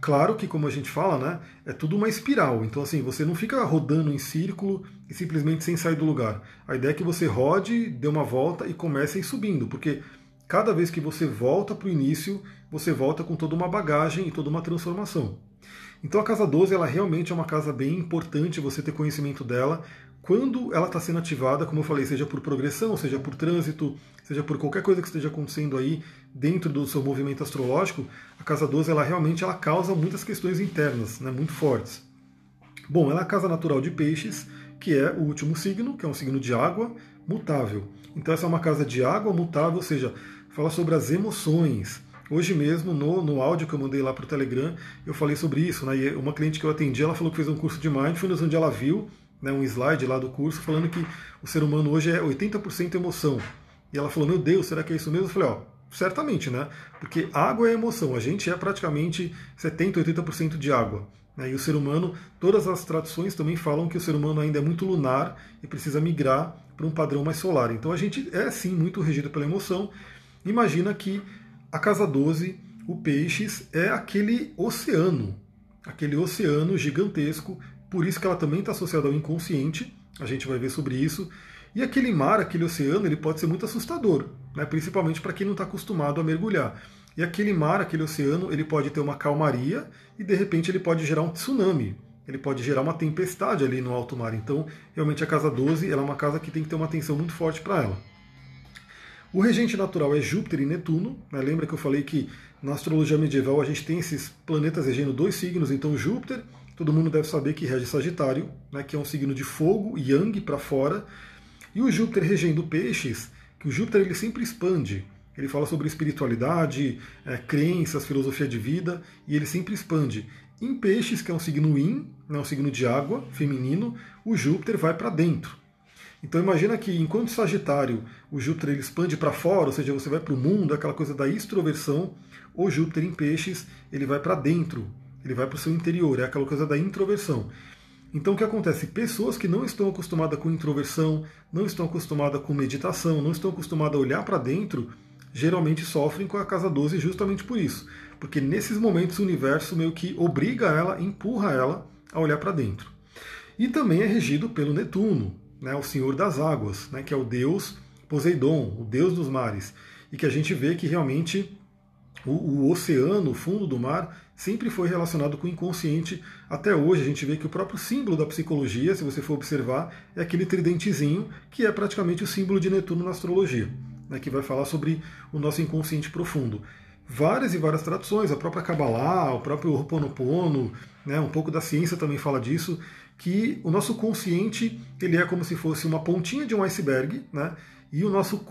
Speaker 1: Claro que, como a gente fala, né, é tudo uma espiral. Então, assim, você não fica rodando em círculo e simplesmente sem sair do lugar. A ideia é que você rode, dê uma volta e comece a ir subindo, porque cada vez que você volta para o início, você volta com toda uma bagagem e toda uma transformação. Então a casa 12 ela realmente é uma casa bem importante você ter conhecimento dela quando ela está sendo ativada, como eu falei, seja por progressão, seja por trânsito, seja por qualquer coisa que esteja acontecendo aí dentro do seu movimento astrológico, a casa 12 ela realmente ela causa muitas questões internas, né, muito fortes. Bom, ela é a casa natural de peixes, que é o último signo, que é um signo de água mutável. Então essa é uma casa de água mutável, ou seja, fala sobre as emoções. Hoje mesmo, no, no áudio que eu mandei lá para o Telegram, eu falei sobre isso. Né? E uma cliente que eu atendi, ela falou que fez um curso de Mindfulness, onde ela viu né, um slide lá do curso falando que o ser humano hoje é 80% emoção. E ela falou, meu Deus, será que é isso mesmo? Eu falei, ó, certamente, né? Porque água é emoção. A gente é praticamente 70%, 80% de água. Né? E o ser humano, todas as tradições também falam que o ser humano ainda é muito lunar e precisa migrar para um padrão mais solar. Então a gente é sim muito regido pela emoção. Imagina que a casa 12, o peixes, é aquele oceano, aquele oceano gigantesco, por isso que ela também está associada ao inconsciente, a gente vai ver sobre isso. E aquele mar, aquele oceano, ele pode ser muito assustador, né? principalmente para quem não está acostumado a mergulhar. E aquele mar, aquele oceano, ele pode ter uma calmaria e de repente ele pode gerar um tsunami, ele pode gerar uma tempestade ali no alto mar. Então, realmente a casa 12 ela é uma casa que tem que ter uma atenção muito forte para ela. O regente natural é Júpiter e Netuno. Né? Lembra que eu falei que na astrologia medieval a gente tem esses planetas regendo dois signos, então Júpiter, todo mundo deve saber que rege Sagitário, né? que é um signo de fogo, Yang para fora, e o Júpiter regendo peixes, que o Júpiter ele sempre expande. Ele fala sobre espiritualidade, é, crenças, filosofia de vida, e ele sempre expande. Em peixes, que é um signo Yin, né, um signo de água, feminino, o Júpiter vai para dentro. Então imagina que enquanto Sagitário o Júpiter ele expande para fora, ou seja, você vai para o mundo, aquela coisa da extroversão, o Júpiter em peixes ele vai para dentro, ele vai para o seu interior, é aquela coisa da introversão. Então o que acontece? Pessoas que não estão acostumadas com introversão, não estão acostumadas com meditação, não estão acostumadas a olhar para dentro, geralmente sofrem com a casa 12 justamente por isso. Porque nesses momentos o universo meio que obriga ela, empurra ela a olhar para dentro. E também é regido pelo Netuno né, o Senhor das Águas, né, que é o Deus Poseidon, o Deus dos mares, e que a gente vê que realmente o, o, oceano, o fundo do mar, sempre foi relacionado com o inconsciente. Até hoje a gente vê que o próprio símbolo da psicologia, se você for observar, é aquele tridentezinho, que é praticamente o símbolo de Netuno na astrologia, né, que vai falar sobre o nosso inconsciente profundo. Várias e várias traduções, a própria Kabbalah, o próprio Ho'oponopono, né, um pouco da ciência também fala disso, que o nosso consciente ele é como se fosse uma pontinha de um iceberg, né? E o nosso,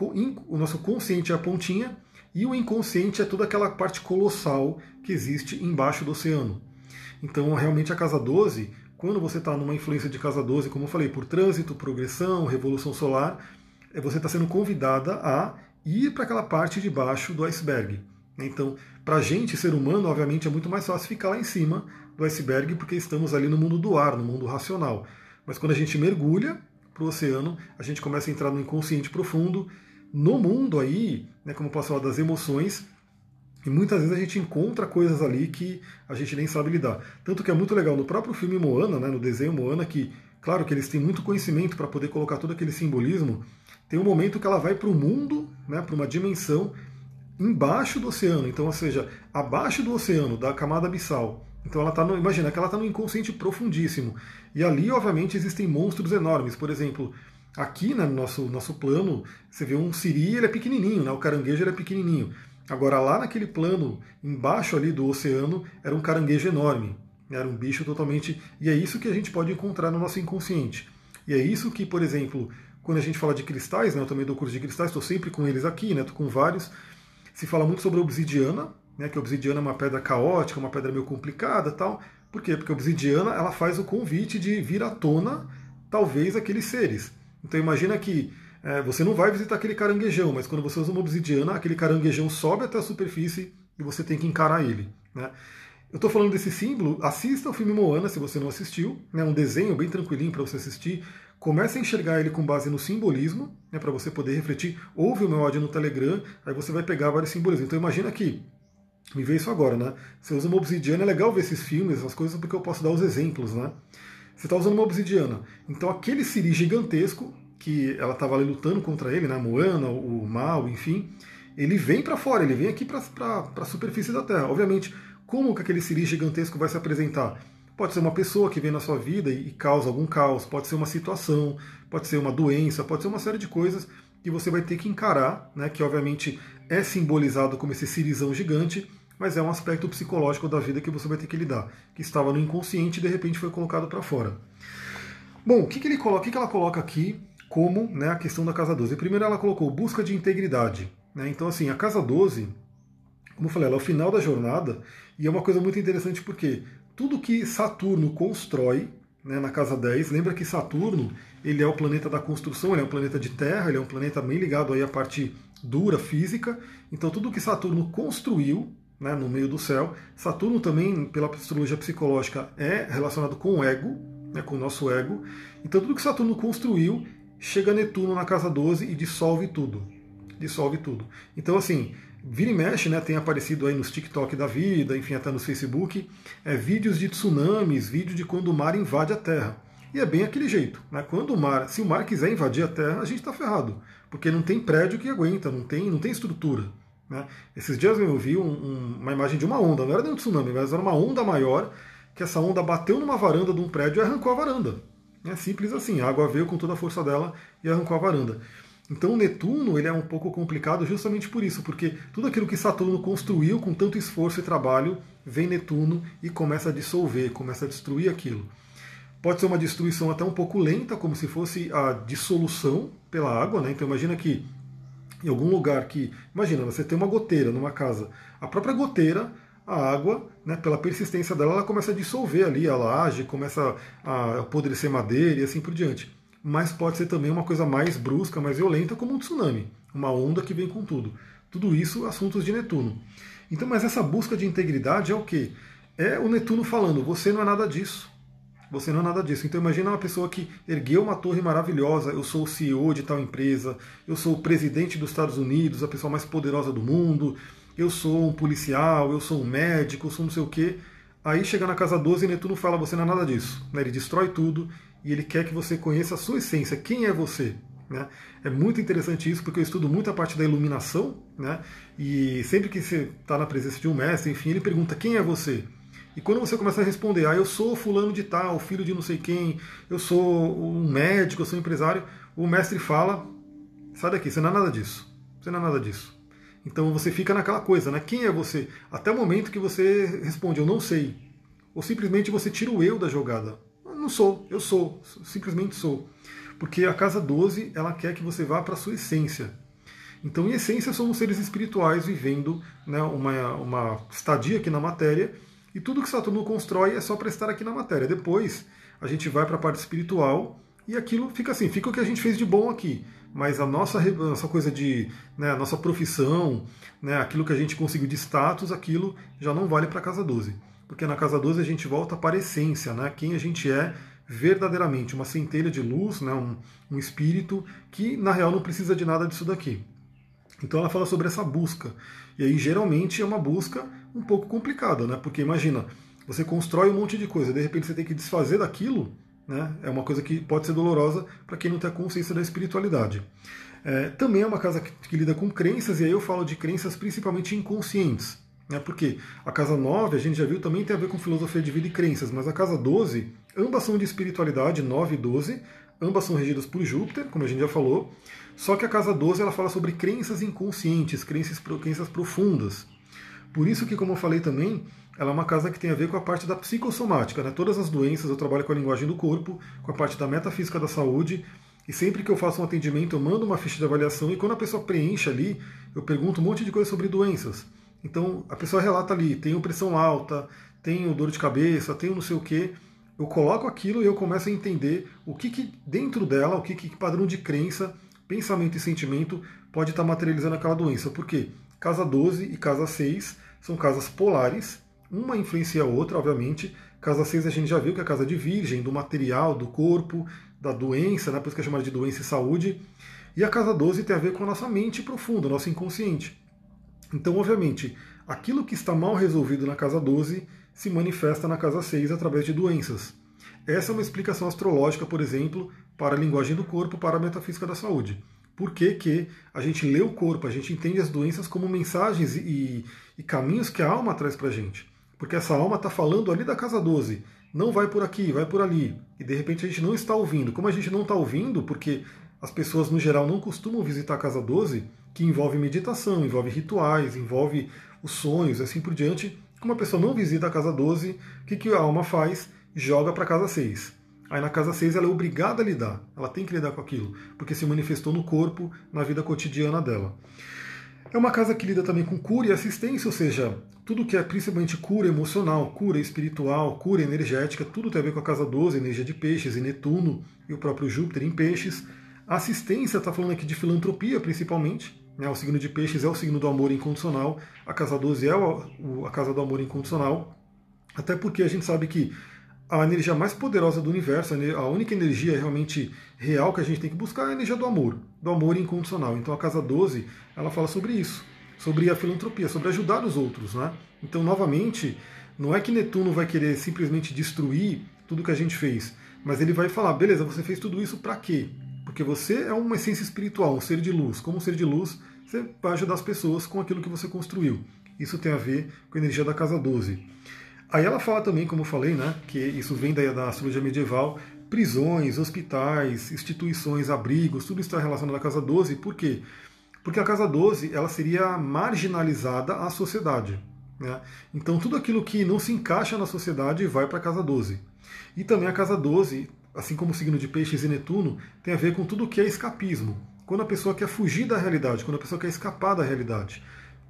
Speaker 1: o nosso consciente é a pontinha e o inconsciente é toda aquela parte colossal que existe embaixo do oceano. Então, realmente, a casa 12, quando você está numa influência de casa 12, como eu falei, por trânsito, progressão, revolução solar, é você está sendo convidada a ir para aquela parte de baixo do iceberg. Então, para a gente, ser humano, obviamente é muito mais fácil ficar lá em cima do iceberg porque estamos ali no mundo do ar, no mundo racional. Mas quando a gente mergulha para o oceano, a gente começa a entrar no inconsciente profundo, no mundo aí, né, como posso falar, das emoções, e muitas vezes a gente encontra coisas ali que a gente nem sabe lidar. Tanto que é muito legal no próprio filme Moana, né, no desenho Moana, que claro que eles têm muito conhecimento para poder colocar todo aquele simbolismo, tem um momento que ela vai para o mundo, né, para uma dimensão embaixo do oceano, então, ou seja, abaixo do oceano, da camada abissal. Então ela está no, imagina que ela está no inconsciente profundíssimo. E ali, obviamente, existem monstros enormes. Por exemplo, aqui né, no nosso, nosso plano, você vê um siri, ele é pequenininho, né, o caranguejo ele é pequenininho. Agora lá naquele plano, embaixo ali do oceano, era um caranguejo enorme. Era um bicho totalmente. E é isso que a gente pode encontrar no nosso inconsciente. E é isso que, por exemplo, quando a gente fala de cristais, né, eu também dou curso de cristais, estou sempre com eles aqui, né, estou com vários. Se fala muito sobre a obsidiana, né, que a obsidiana é uma pedra caótica, uma pedra meio complicada tal. Por quê? Porque a obsidiana ela faz o convite de vir à tona, talvez, aqueles seres. Então imagina que é, você não vai visitar aquele caranguejão, mas quando você usa uma obsidiana, aquele caranguejão sobe até a superfície e você tem que encarar ele. Né? Eu estou falando desse símbolo, assista o filme Moana se você não assistiu, é né, um desenho bem tranquilinho para você assistir. Comece a enxergar ele com base no simbolismo, né, para você poder refletir. Ouve o meu áudio no Telegram, aí você vai pegar vários simbolismos. Então imagina que me vê isso agora, né? Você usa uma obsidiana, é legal ver esses filmes, essas coisas, porque eu posso dar os exemplos, né? Você está usando uma obsidiana. Então aquele siri gigantesco, que ela estava ali lutando contra ele, né? A Moana, o mal, enfim, ele vem para fora, ele vem aqui para a superfície da Terra. Obviamente, como que aquele siri gigantesco vai se apresentar? Pode ser uma pessoa que vem na sua vida e causa algum caos, pode ser uma situação, pode ser uma doença, pode ser uma série de coisas que você vai ter que encarar, né, que obviamente é simbolizado como esse sirizão gigante, mas é um aspecto psicológico da vida que você vai ter que lidar, que estava no inconsciente e de repente foi colocado para fora. Bom, o que, que, ele coloca, o que, que ela coloca aqui como né, a questão da casa 12? Primeiro ela colocou busca de integridade. Né? Então, assim, a casa 12, como eu falei, ela é o final da jornada, e é uma coisa muito interessante porque tudo que Saturno constrói né, na casa 10, lembra que Saturno ele é o planeta da construção, ele é um planeta de terra, ele é um planeta bem ligado aí à parte dura, física. Então tudo que Saturno construiu né, no meio do céu. Saturno também, pela astrologia psicológica, é relacionado com o ego, né, com o nosso ego. Então tudo que Saturno construiu chega Netuno na casa 12 e dissolve tudo. Dissolve tudo. Então, assim, vira e mexe, né, tem aparecido aí nos TikTok da vida, enfim, até no Facebook, é, vídeos de tsunamis, vídeo de quando o mar invade a Terra. E é bem aquele jeito. Né? Quando o mar, se o mar quiser invadir a Terra, a gente está ferrado. Porque não tem prédio que aguenta, não tem, não tem estrutura. Né? Esses dias eu vi um, um, uma imagem de uma onda, não era nem um tsunami, mas era uma onda maior, que essa onda bateu numa varanda de um prédio e arrancou a varanda. É simples assim, a água veio com toda a força dela e arrancou a varanda. Então Netuno ele é um pouco complicado justamente por isso, porque tudo aquilo que Saturno construiu com tanto esforço e trabalho, vem Netuno e começa a dissolver, começa a destruir aquilo. Pode ser uma destruição até um pouco lenta, como se fosse a dissolução pela água, né? Então imagina que em algum lugar que. Imagina, você tem uma goteira numa casa. A própria goteira, a água, né, pela persistência dela, ela começa a dissolver ali a laje, começa a apodrecer madeira e assim por diante. Mas pode ser também uma coisa mais brusca, mais violenta, como um tsunami, uma onda que vem com tudo. Tudo isso assuntos de Netuno. Então, mas essa busca de integridade é o quê? É o Netuno falando: você não é nada disso. Você não é nada disso. Então imagina uma pessoa que ergueu uma torre maravilhosa, eu sou o CEO de tal empresa, eu sou o presidente dos Estados Unidos, a pessoa mais poderosa do mundo, eu sou um policial, eu sou um médico, eu sou não sei o quê. Aí chega na casa 12 e Netuno fala, você não é nada disso. Né? Ele destrói tudo e ele quer que você conheça a sua essência, quem é você. Né? É muito interessante isso, porque eu estudo muito a parte da iluminação, né? e sempre que você está na presença de um mestre, enfim, ele pergunta quem é você. E quando você começa a responder, ah, eu sou fulano de tal, filho de não sei quem, eu sou um médico, eu sou um empresário, o mestre fala, sai daqui, você não é nada disso. Você não é nada disso. Então você fica naquela coisa, né? Quem é você? Até o momento que você responde, eu não sei. Ou simplesmente você tira o eu da jogada. Eu não sou, eu sou, simplesmente sou. Porque a casa 12, ela quer que você vá para a sua essência. Então, em essência, somos seres espirituais vivendo né, uma, uma estadia aqui na matéria e tudo que Saturno constrói é só para estar aqui na matéria. Depois a gente vai para a parte espiritual e aquilo fica assim, fica o que a gente fez de bom aqui. Mas a nossa, nossa coisa de. Né, a nossa profissão, né, aquilo que a gente conseguiu de status, aquilo já não vale para a casa 12. Porque na casa 12 a gente volta para a essência, né, quem a gente é verdadeiramente, uma centelha de luz, né, um, um espírito que na real não precisa de nada disso daqui. Então ela fala sobre essa busca. E aí geralmente é uma busca um pouco complicada, né? Porque imagina, você constrói um monte de coisa, de repente você tem que desfazer daquilo, né? É uma coisa que pode ser dolorosa para quem não tem a consciência da espiritualidade. É, também é uma casa que, que, lida com crenças, e aí eu falo de crenças principalmente inconscientes. Né? Porque a casa 9, a gente já viu, também tem a ver com filosofia de vida e crenças, mas a casa 12, ambas são de espiritualidade, 9 e 12, ambas são regidas por Júpiter, como a gente já falou, só que a casa 12 ela fala sobre crenças inconscientes, crenças, crenças profundas. Por isso que, como eu falei também, ela é uma casa que tem a ver com a parte da psicossomática. Né? Todas as doenças eu trabalho com a linguagem do corpo, com a parte da metafísica da saúde, e sempre que eu faço um atendimento eu mando uma ficha de avaliação e quando a pessoa preenche ali, eu pergunto um monte de coisa sobre doenças. Então a pessoa relata ali, tenho pressão alta, tenho dor de cabeça, tenho não sei o que. Eu coloco aquilo e eu começo a entender o que, que dentro dela, o que, que padrão de crença, pensamento e sentimento pode estar materializando aquela doença. Por quê? Casa 12 e casa 6 são casas polares, uma influencia a outra, obviamente. Casa 6 a gente já viu que é a casa de virgem, do material, do corpo, da doença, né? por isso que é chamada de doença e saúde. E a casa 12 tem a ver com a nossa mente profunda, nosso inconsciente. Então, obviamente, aquilo que está mal resolvido na casa 12 se manifesta na casa 6 através de doenças. Essa é uma explicação astrológica, por exemplo, para a linguagem do corpo, para a metafísica da saúde. Por que, que a gente lê o corpo, a gente entende as doenças como mensagens e, e caminhos que a alma traz para a gente? Porque essa alma está falando ali da casa 12, não vai por aqui, vai por ali. E de repente a gente não está ouvindo. Como a gente não está ouvindo, porque as pessoas no geral não costumam visitar a casa 12, que envolve meditação, envolve rituais, envolve os sonhos, assim por diante. Como a pessoa não visita a casa 12, o que, que a alma faz? Joga para a casa 6. Aí na casa 6 ela é obrigada a lidar, ela tem que lidar com aquilo, porque se manifestou no corpo, na vida cotidiana dela. É uma casa que lida também com cura e assistência, ou seja, tudo que é principalmente cura emocional, cura espiritual, cura energética, tudo tem a ver com a casa 12, energia de peixes e Netuno e o próprio Júpiter em peixes. assistência está falando aqui de filantropia principalmente, né? O signo de peixes é o signo do amor incondicional, a casa 12 é a casa do amor incondicional, até porque a gente sabe que a energia mais poderosa do universo, a única energia realmente real que a gente tem que buscar é a energia do amor, do amor incondicional. Então a casa 12, ela fala sobre isso, sobre a filantropia, sobre ajudar os outros, né? Então, novamente, não é que Netuno vai querer simplesmente destruir tudo que a gente fez, mas ele vai falar, beleza, você fez tudo isso para quê? Porque você é uma essência espiritual, um ser de luz. Como um ser de luz, você vai ajudar as pessoas com aquilo que você construiu. Isso tem a ver com a energia da casa 12. Aí ela fala também, como eu falei, né, que isso vem da, da astrologia medieval, prisões, hospitais, instituições, abrigos, tudo está relacionado à casa 12. Por quê? Porque a casa 12 ela seria marginalizada à sociedade. Né? Então tudo aquilo que não se encaixa na sociedade vai para a casa 12. E também a casa 12 assim como o signo de Peixes e Netuno, tem a ver com tudo que é escapismo. Quando a pessoa quer fugir da realidade, quando a pessoa quer escapar da realidade.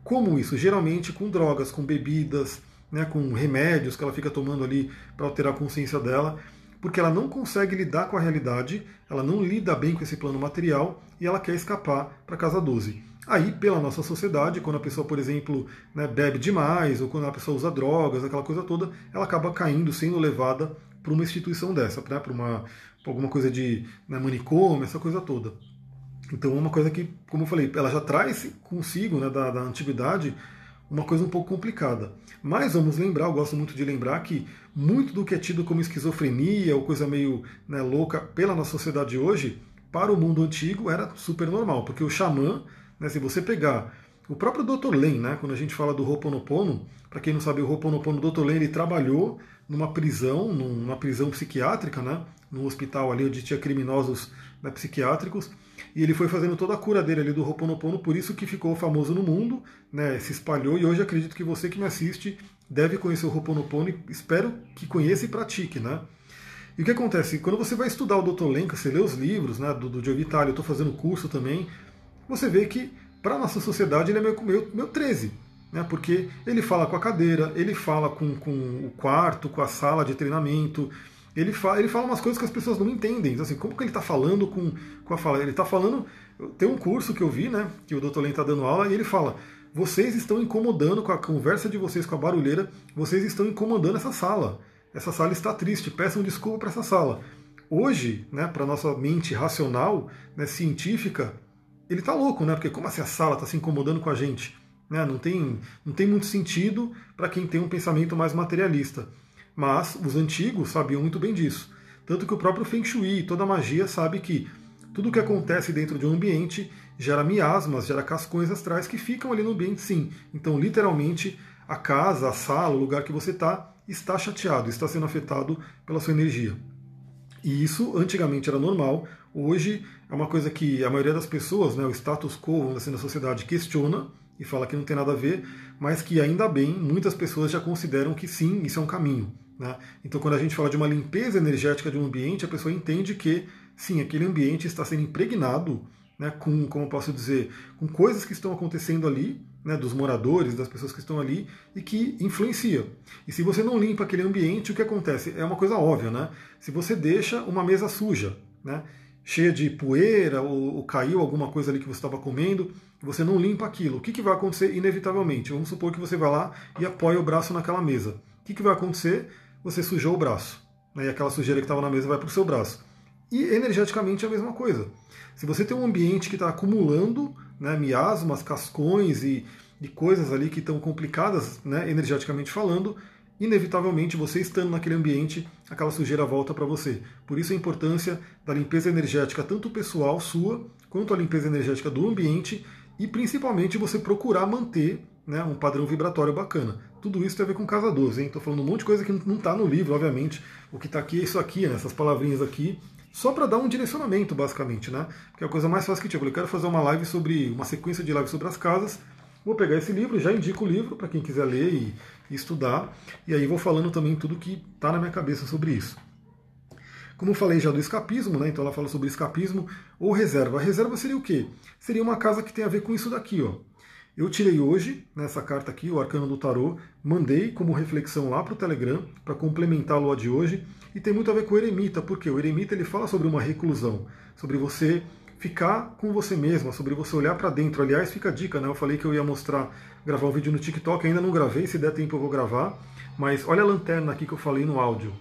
Speaker 1: Como isso? Geralmente com drogas, com bebidas, né, com remédios que ela fica tomando ali para alterar a consciência dela, porque ela não consegue lidar com a realidade, ela não lida bem com esse plano material e ela quer escapar para casa 12. Aí, pela nossa sociedade, quando a pessoa, por exemplo, né, bebe demais, ou quando a pessoa usa drogas, aquela coisa toda, ela acaba caindo, sendo levada para uma instituição dessa, né, para uma alguma coisa de né, manicômio, essa coisa toda. Então é uma coisa que, como eu falei, ela já traz consigo né, da, da antiguidade uma coisa um pouco complicada. Mas vamos lembrar, eu gosto muito de lembrar que muito do que é tido como esquizofrenia ou coisa meio né, louca pela nossa sociedade hoje, para o mundo antigo era super normal, porque o xamã, né, se você pegar o próprio Dr. Len, né, quando a gente fala do Ho'oponopono, para quem não sabe, o Ho'oponopono, o Dr. Len, ele trabalhou numa prisão, numa prisão psiquiátrica, né? num hospital ali onde tinha criminosos né, psiquiátricos, e ele foi fazendo toda a cura dele ali do Ho'oponopono, por isso que ficou famoso no mundo, né, se espalhou, e hoje acredito que você que me assiste deve conhecer o Ho'oponopono, e espero que conheça e pratique, né? E o que acontece? Quando você vai estudar o Dr. Lenka, você lê os livros né, do, do Joe Vitale, eu estou fazendo curso também, você vê que para a nossa sociedade ele é meio, meio, meio 13, né? porque ele fala com a cadeira, ele fala com, com o quarto, com a sala de treinamento, ele fala, ele fala umas coisas que as pessoas não entendem. Então, assim, como que ele está falando com, com a fala? Ele está falando. Tem um curso que eu vi, né? Que o Dr. Len está dando aula, e ele fala: vocês estão incomodando com a conversa de vocês com a barulheira, vocês estão incomodando essa sala. Essa sala está triste, peçam desculpa para essa sala. Hoje, né, para nossa mente racional, né, científica, ele está louco, né? Porque como assim a sala está se incomodando com a gente? Né? Não, tem, não tem muito sentido para quem tem um pensamento mais materialista. Mas os antigos sabiam muito bem disso. Tanto que o próprio Feng Shui, toda a magia, sabe que tudo que acontece dentro de um ambiente gera miasmas, gera cascões astrais que ficam ali no ambiente sim. Então, literalmente, a casa, a sala, o lugar que você está, está chateado, está sendo afetado pela sua energia. E isso antigamente era normal, hoje é uma coisa que a maioria das pessoas, né, o status quo assim, na sociedade, questiona e fala que não tem nada a ver, mas que ainda bem muitas pessoas já consideram que sim, isso é um caminho. Né? Então, quando a gente fala de uma limpeza energética de um ambiente, a pessoa entende que sim, aquele ambiente está sendo impregnado né, com, como posso dizer, com coisas que estão acontecendo ali, né, dos moradores, das pessoas que estão ali e que influencia. E se você não limpa aquele ambiente, o que acontece? É uma coisa óbvia, né? Se você deixa uma mesa suja, né, cheia de poeira ou, ou caiu alguma coisa ali que você estava comendo, você não limpa aquilo, o que, que vai acontecer inevitavelmente? Vamos supor que você vai lá e apoia o braço naquela mesa. O que, que vai acontecer? Você sujou o braço. Né, e aquela sujeira que estava na mesa vai para o seu braço. E energeticamente é a mesma coisa. Se você tem um ambiente que está acumulando né, miasmas, cascões e, e coisas ali que estão complicadas, né, energeticamente falando, inevitavelmente você estando naquele ambiente, aquela sujeira volta para você. Por isso a importância da limpeza energética, tanto pessoal sua, quanto a limpeza energética do ambiente, e principalmente você procurar manter né, um padrão vibratório bacana. Tudo isso tem a ver com casa 12, hein? Estou falando um monte de coisa que não está no livro, obviamente. O que está aqui é isso aqui, né, essas palavrinhas aqui, só para dar um direcionamento, basicamente, né? Porque é a coisa mais fácil que tinha. Eu quero fazer uma live sobre, uma sequência de lives sobre as casas. Vou pegar esse livro, já indico o livro para quem quiser ler e, e, estudar. E aí vou falando também tudo que está na minha cabeça sobre isso. Como eu falei já do escapismo, né? Então ela fala sobre escapismo ou reserva. A reserva seria o quê? Seria uma casa que tem a ver com isso daqui, ó. Eu tirei hoje, nessa carta aqui, o Arcano do Tarô, mandei como reflexão lá para o Telegram, para complementar a lua de hoje, e tem muito a ver com o eremita, porque o eremita ele fala sobre uma reclusão, sobre você ficar com você mesma, sobre você olhar para dentro. Aliás, fica a dica, né? Eu falei que eu ia mostrar, gravar um vídeo no TikTok, ainda não gravei, se der tempo eu vou gravar, mas olha a lanterna aqui que eu falei no áudio,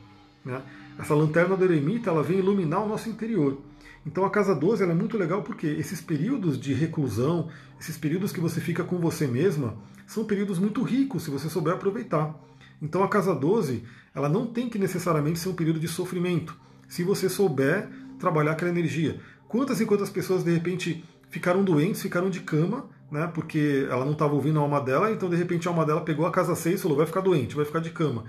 Speaker 1: né? Essa lanterna do eremita, ela vem iluminar o nosso interior. Então a casa 12 é muito legal porque esses períodos de reclusão, esses períodos que você fica com você mesma, são períodos muito ricos se você souber aproveitar. Então a casa 12, ela não tem que necessariamente ser um período de sofrimento, se você souber trabalhar aquela energia. Quantas e quantas pessoas de repente ficaram doentes, ficaram de cama, né, porque ela não estava ouvindo a alma dela, então de repente a alma dela pegou a casa 6 e falou: vai ficar doente, vai ficar de cama.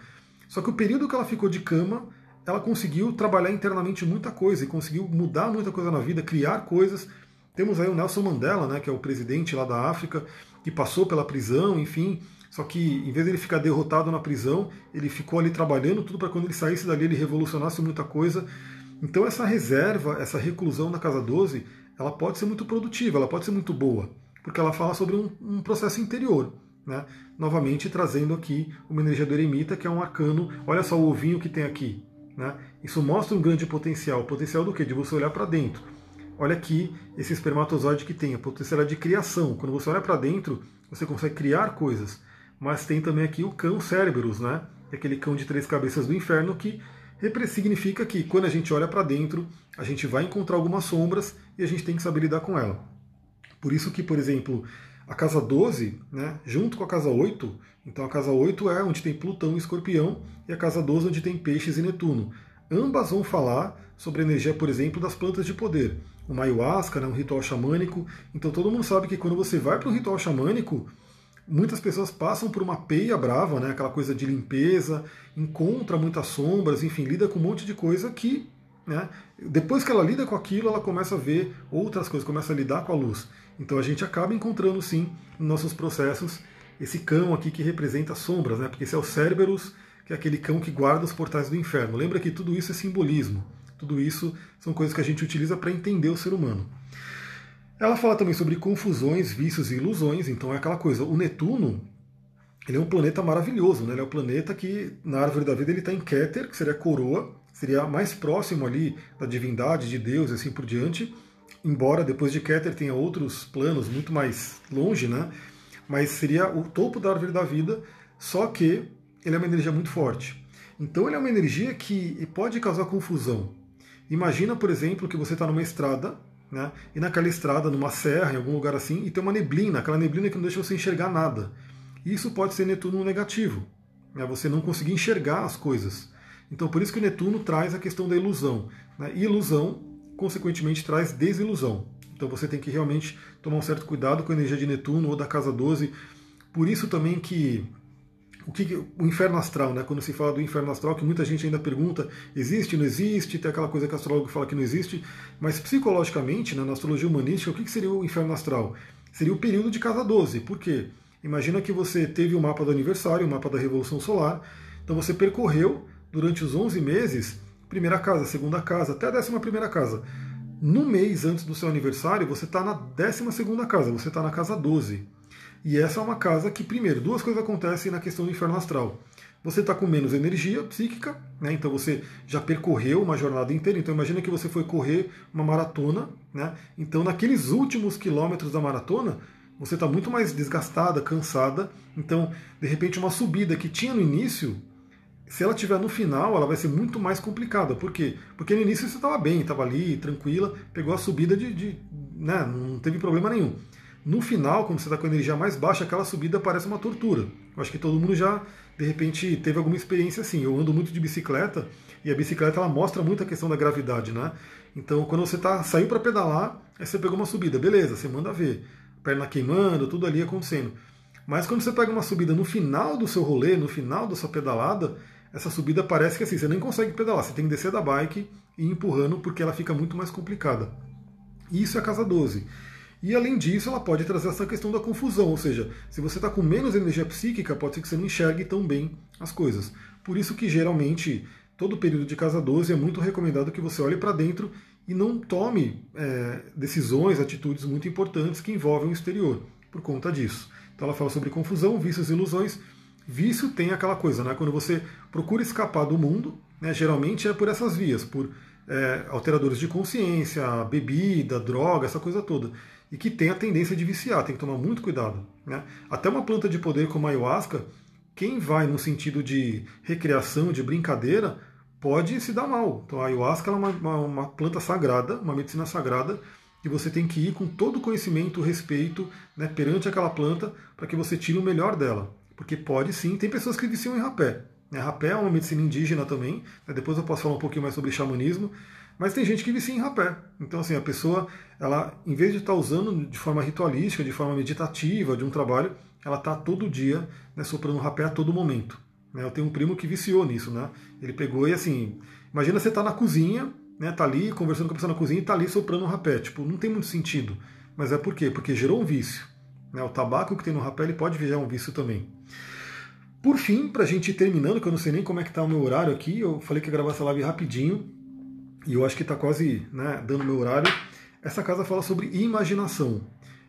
Speaker 1: Só que o período que ela ficou de cama, ela conseguiu trabalhar internamente muita coisa e conseguiu mudar muita coisa na vida, criar coisas. Temos aí o Nelson Mandela, né, que é o presidente lá da África, que passou pela prisão, enfim. Só que em vez de ele ficar derrotado na prisão, ele ficou ali trabalhando tudo para quando ele saísse dali ele revolucionasse muita coisa. Então essa reserva, essa reclusão na casa 12, ela pode ser muito produtiva, ela pode ser muito boa, porque ela fala sobre um, um processo interior. Né? Novamente trazendo aqui uma energia do eremita, que é um arcano. Olha só o ovinho que tem aqui. Né? Isso mostra um grande potencial. Potencial do quê? De você olhar para dentro. Olha aqui esse espermatozoide que tem, a potencial de criação. Quando você olha para dentro, você consegue criar coisas. Mas tem também aqui o cão Cerberus, né? É aquele cão de três cabeças do inferno que significa que quando a gente olha para dentro, a gente vai encontrar algumas sombras e a gente tem que saber lidar com ela. Por isso que, por exemplo, a casa 12, né, junto com a casa 8, então a casa 8 é onde tem Plutão e Escorpião, e a casa 12 onde tem Peixes e Netuno. Ambas vão falar sobre a energia, por exemplo, das plantas de poder. Uma ayahuasca, né, um ritual xamânico. Então todo mundo sabe que quando você vai para um ritual xamânico, muitas pessoas passam por uma peia brava, né, aquela coisa de limpeza, encontra muitas sombras, enfim, lida com um monte de coisa que, né, depois que ela lida com aquilo, ela começa a ver outras coisas, começa a lidar com a luz. Então a gente acaba encontrando sim nos nossos processos esse cão aqui que representa sombras, né? Porque esse é o Cerberus, que é aquele cão que guarda os portais do inferno. Lembra que tudo isso é simbolismo. Tudo isso são coisas que a gente utiliza para entender o ser humano. Ela fala também sobre confusões, vícios e ilusões. Então é aquela coisa. O Netuno ele é um planeta maravilhoso, né? Ele é o planeta que na árvore da vida ele está em Keter, que seria a coroa, seria mais próximo ali da divindade, de Deus e assim por diante embora depois de Keter tenha outros planos muito mais longe, né? Mas seria o topo da árvore da vida, só que ele é uma energia muito forte. Então ele é uma energia que pode causar confusão. Imagina, por exemplo, que você está numa estrada, né? E naquela estrada, numa serra, em algum lugar assim, e tem uma neblina, aquela neblina que não deixa você enxergar nada. Isso pode ser Netuno negativo, né? Você não conseguir enxergar as coisas. Então por isso que o Netuno traz a questão da ilusão. Né? E ilusão, consequentemente, traz desilusão. Então você tem que realmente tomar um certo cuidado com a energia de Netuno ou da casa 12. Por isso também que o que o inferno astral, né? Quando se fala do inferno astral, que muita gente ainda pergunta, existe, não existe, tem aquela coisa que o astrólogo fala que não existe, mas psicologicamente, né, na astrologia humanística, o que seria o inferno astral? Seria o período de casa 12. Por quê? Imagina que você teve o mapa do aniversário, o mapa da revolução solar, então você percorreu durante os 11 meses, primeira casa, segunda casa, até a décima primeira casa. No mês antes do seu aniversário, você está na décima segunda casa, você está na casa 12. E essa é uma casa que, primeiro, duas coisas acontecem na questão do inferno astral. Você está com menos energia psíquica, né? então você já percorreu uma jornada inteira. Então imagina que você foi correr uma maratona, né? então naqueles últimos quilômetros da maratona, você está muito mais desgastada, cansada. Então, de repente, uma subida que tinha no início, se ela tiver no final, ela vai ser muito mais complicada. Por quê? Porque no início você estava bem, estava ali, tranquila, pegou a subida de, de. né, não teve problema nenhum. No final, quando você está com a energia mais baixa, aquela subida parece uma tortura. Eu acho que todo mundo já, de repente, teve alguma experiência assim. Eu ando muito de bicicleta e a bicicleta ela mostra muito a questão da gravidade, né? Então, quando você tá, saiu para pedalar, aí você pegou uma subida, beleza, você manda ver. Perna queimando, tudo ali acontecendo. Mas quando você pega uma subida no final do seu rolê, no final da sua pedalada, essa subida parece que assim, você nem consegue pedalar, você tem que descer da bike e ir empurrando porque ela fica muito mais complicada. Isso é a casa 12. E além disso, ela pode trazer essa questão da confusão, ou seja, se você está com menos energia psíquica, pode ser que você não enxergue tão bem as coisas. Por isso que geralmente todo período de casa 12 é muito recomendado que você olhe para dentro e não tome é, decisões, atitudes muito importantes que envolvem o exterior, por conta disso. Então ela fala sobre confusão, vícios e ilusões. Vício tem aquela coisa, né? Quando você procura escapar do mundo, né, geralmente é por essas vias, por é, alteradores de consciência, bebida, droga, essa coisa toda e que tem a tendência de viciar, tem que tomar muito cuidado. Né? Até uma planta de poder como a ayahuasca, quem vai no sentido de recreação, de brincadeira, pode se dar mal. Então a ayahuasca é uma, uma, uma planta sagrada, uma medicina sagrada, e você tem que ir com todo o conhecimento, respeito né, perante aquela planta para que você tire o melhor dela. Porque pode sim, tem pessoas que viciam em rapé. Né? Rapé é uma medicina indígena também, né? depois eu posso falar um pouquinho mais sobre xamanismo, mas tem gente que vicia em rapé. Então, assim, a pessoa, ela, em vez de estar tá usando de forma ritualística, de forma meditativa, de um trabalho, ela está todo dia né, soprando rapé a todo momento. Né? Eu tenho um primo que viciou nisso, né? Ele pegou e assim, imagina você estar tá na cozinha, né? Tá ali conversando com a pessoa na cozinha e tá ali soprando um rapé. Tipo, não tem muito sentido. Mas é por quê? Porque gerou um vício. Né? O tabaco que tem no rapé ele pode virar um vício também. Por fim, para a gente ir terminando, que eu não sei nem como é que está o meu horário aqui, eu falei que ia gravar essa live rapidinho, e eu acho que está quase né, dando meu horário. Essa casa fala sobre imaginação.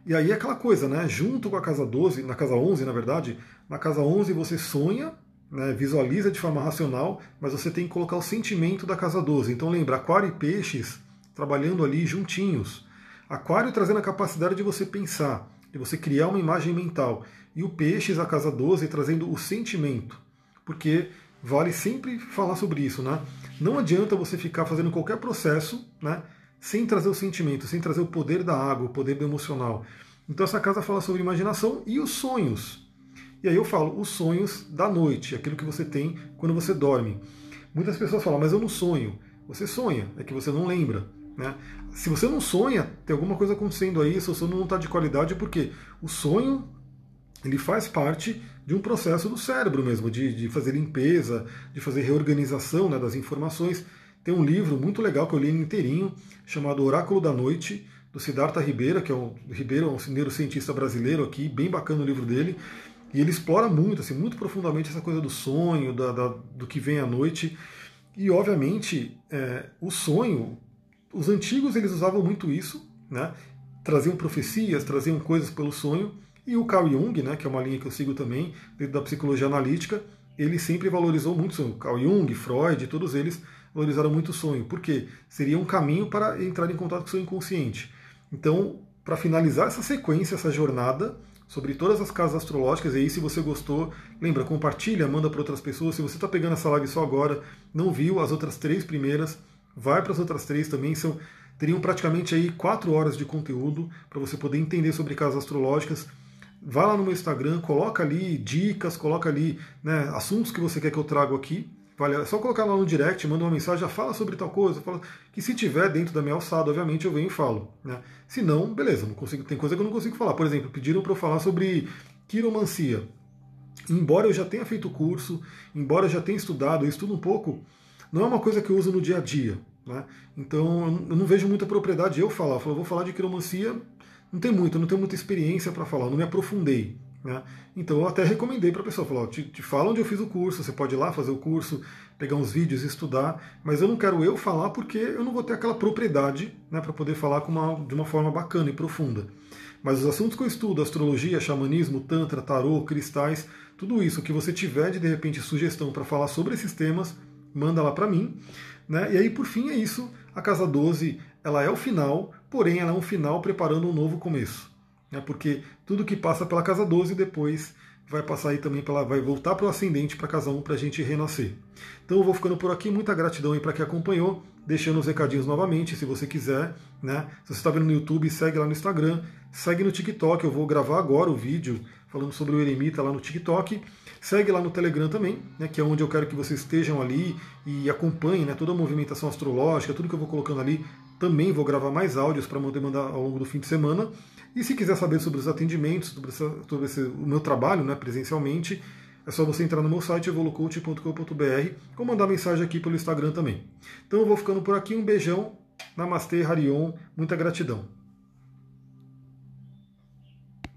Speaker 1: E aí é aquela coisa, né? Junto com a casa 12, na casa 11, na verdade, na casa 11 você sonha, né, visualiza de forma racional, mas você tem que colocar o sentimento da casa 12. Então lembra, aquário e peixes trabalhando ali juntinhos. Aquário trazendo a capacidade de você pensar, você criar uma imagem mental. E o peixes, a casa 12, trazendo o sentimento. Porque vale sempre falar sobre isso, né? Não adianta você ficar fazendo qualquer processo, né? Sem trazer o sentimento, sem trazer o poder da água, o poder do emocional. Então essa casa fala sobre imaginação e os sonhos. E aí eu falo os sonhos da noite, aquilo que você tem quando você dorme. Muitas pessoas falam, mas eu não sonho. Você sonha, é que você não lembra. Né? Se você não sonha, tem alguma coisa acontecendo aí, seu sono não está de qualidade, porque o sonho ele faz parte de um processo do cérebro mesmo, de, de fazer limpeza, de fazer reorganização né, das informações. Tem um livro muito legal que eu li inteirinho, chamado Oráculo da Noite, do Siddhartha Ribeira, que é um, Ribeiro é um neurocientista brasileiro aqui, bem bacana o livro dele, e ele explora muito, assim, muito profundamente essa coisa do sonho, da, da do que vem à noite, e obviamente é, o sonho, os antigos eles usavam muito isso, né? traziam profecias, traziam coisas pelo sonho, e o Carl Jung, né, que é uma linha que eu sigo também, dentro da psicologia analítica, ele sempre valorizou muito o sonho. Carl Jung, Freud, todos eles valorizaram muito o sonho. Por quê? Seria um caminho para entrar em contato com o seu inconsciente. Então, para finalizar essa sequência, essa jornada, sobre todas as casas astrológicas. E aí, se você gostou, lembra, compartilha, manda para outras pessoas. Se você está pegando essa live só agora, não viu as outras três primeiras, vai para as outras três também. São, teriam praticamente aí quatro horas de conteúdo para você poder entender sobre casas astrológicas. Vá lá no meu Instagram, coloca ali dicas, coloca ali né, assuntos que você quer que eu traga aqui, Vale, é só colocar lá no direct, manda uma mensagem, já fala sobre tal coisa, fala que se tiver dentro da minha alçada, obviamente eu venho e falo. Né? Se não, beleza, não consigo, tem coisa que eu não consigo falar. Por exemplo, pediram para eu falar sobre quiromancia. Embora eu já tenha feito o curso, embora eu já tenha estudado, eu estudo um pouco, não é uma coisa que eu uso no dia a dia. Né? Então eu não vejo muita propriedade eu falar. Eu vou falar de quiromancia, não tem muito, eu não tenho muita experiência para falar, não me aprofundei. Né? Então eu até recomendei para a pessoa, falar, te, te fala onde eu fiz o curso, você pode ir lá fazer o curso, pegar uns vídeos, estudar, mas eu não quero eu falar porque eu não vou ter aquela propriedade né, para poder falar uma, de uma forma bacana e profunda. Mas os assuntos que eu estudo, astrologia, xamanismo, tantra, tarô, cristais, tudo isso que você tiver de de repente sugestão para falar sobre esses temas, manda lá para mim. Né? E aí, por fim, é isso. A casa 12 ela é o final, porém ela é um final preparando um novo começo né, porque tudo que passa pela casa 12 depois vai passar aí também pela, vai voltar para o ascendente para casa 1 para a gente renascer. Então eu vou ficando por aqui, muita gratidão aí para quem acompanhou, deixando os recadinhos novamente, se você quiser, né? Se você está vendo no YouTube, segue lá no Instagram, segue no TikTok, eu vou gravar agora o vídeo falando sobre o eremita lá no TikTok. Segue lá no Telegram também, né, que é onde eu quero que vocês estejam ali e acompanhem né, toda a movimentação astrológica, tudo que eu vou colocando ali. Também vou gravar mais áudios para poder mandar ao longo do fim de semana. E se quiser saber sobre os atendimentos, sobre, essa, sobre esse, o meu trabalho né, presencialmente, é só você entrar no meu site evolucoach.com.br ou mandar mensagem aqui pelo Instagram também. Então eu vou ficando por aqui, um beijão, Namastê, Harion, muita gratidão.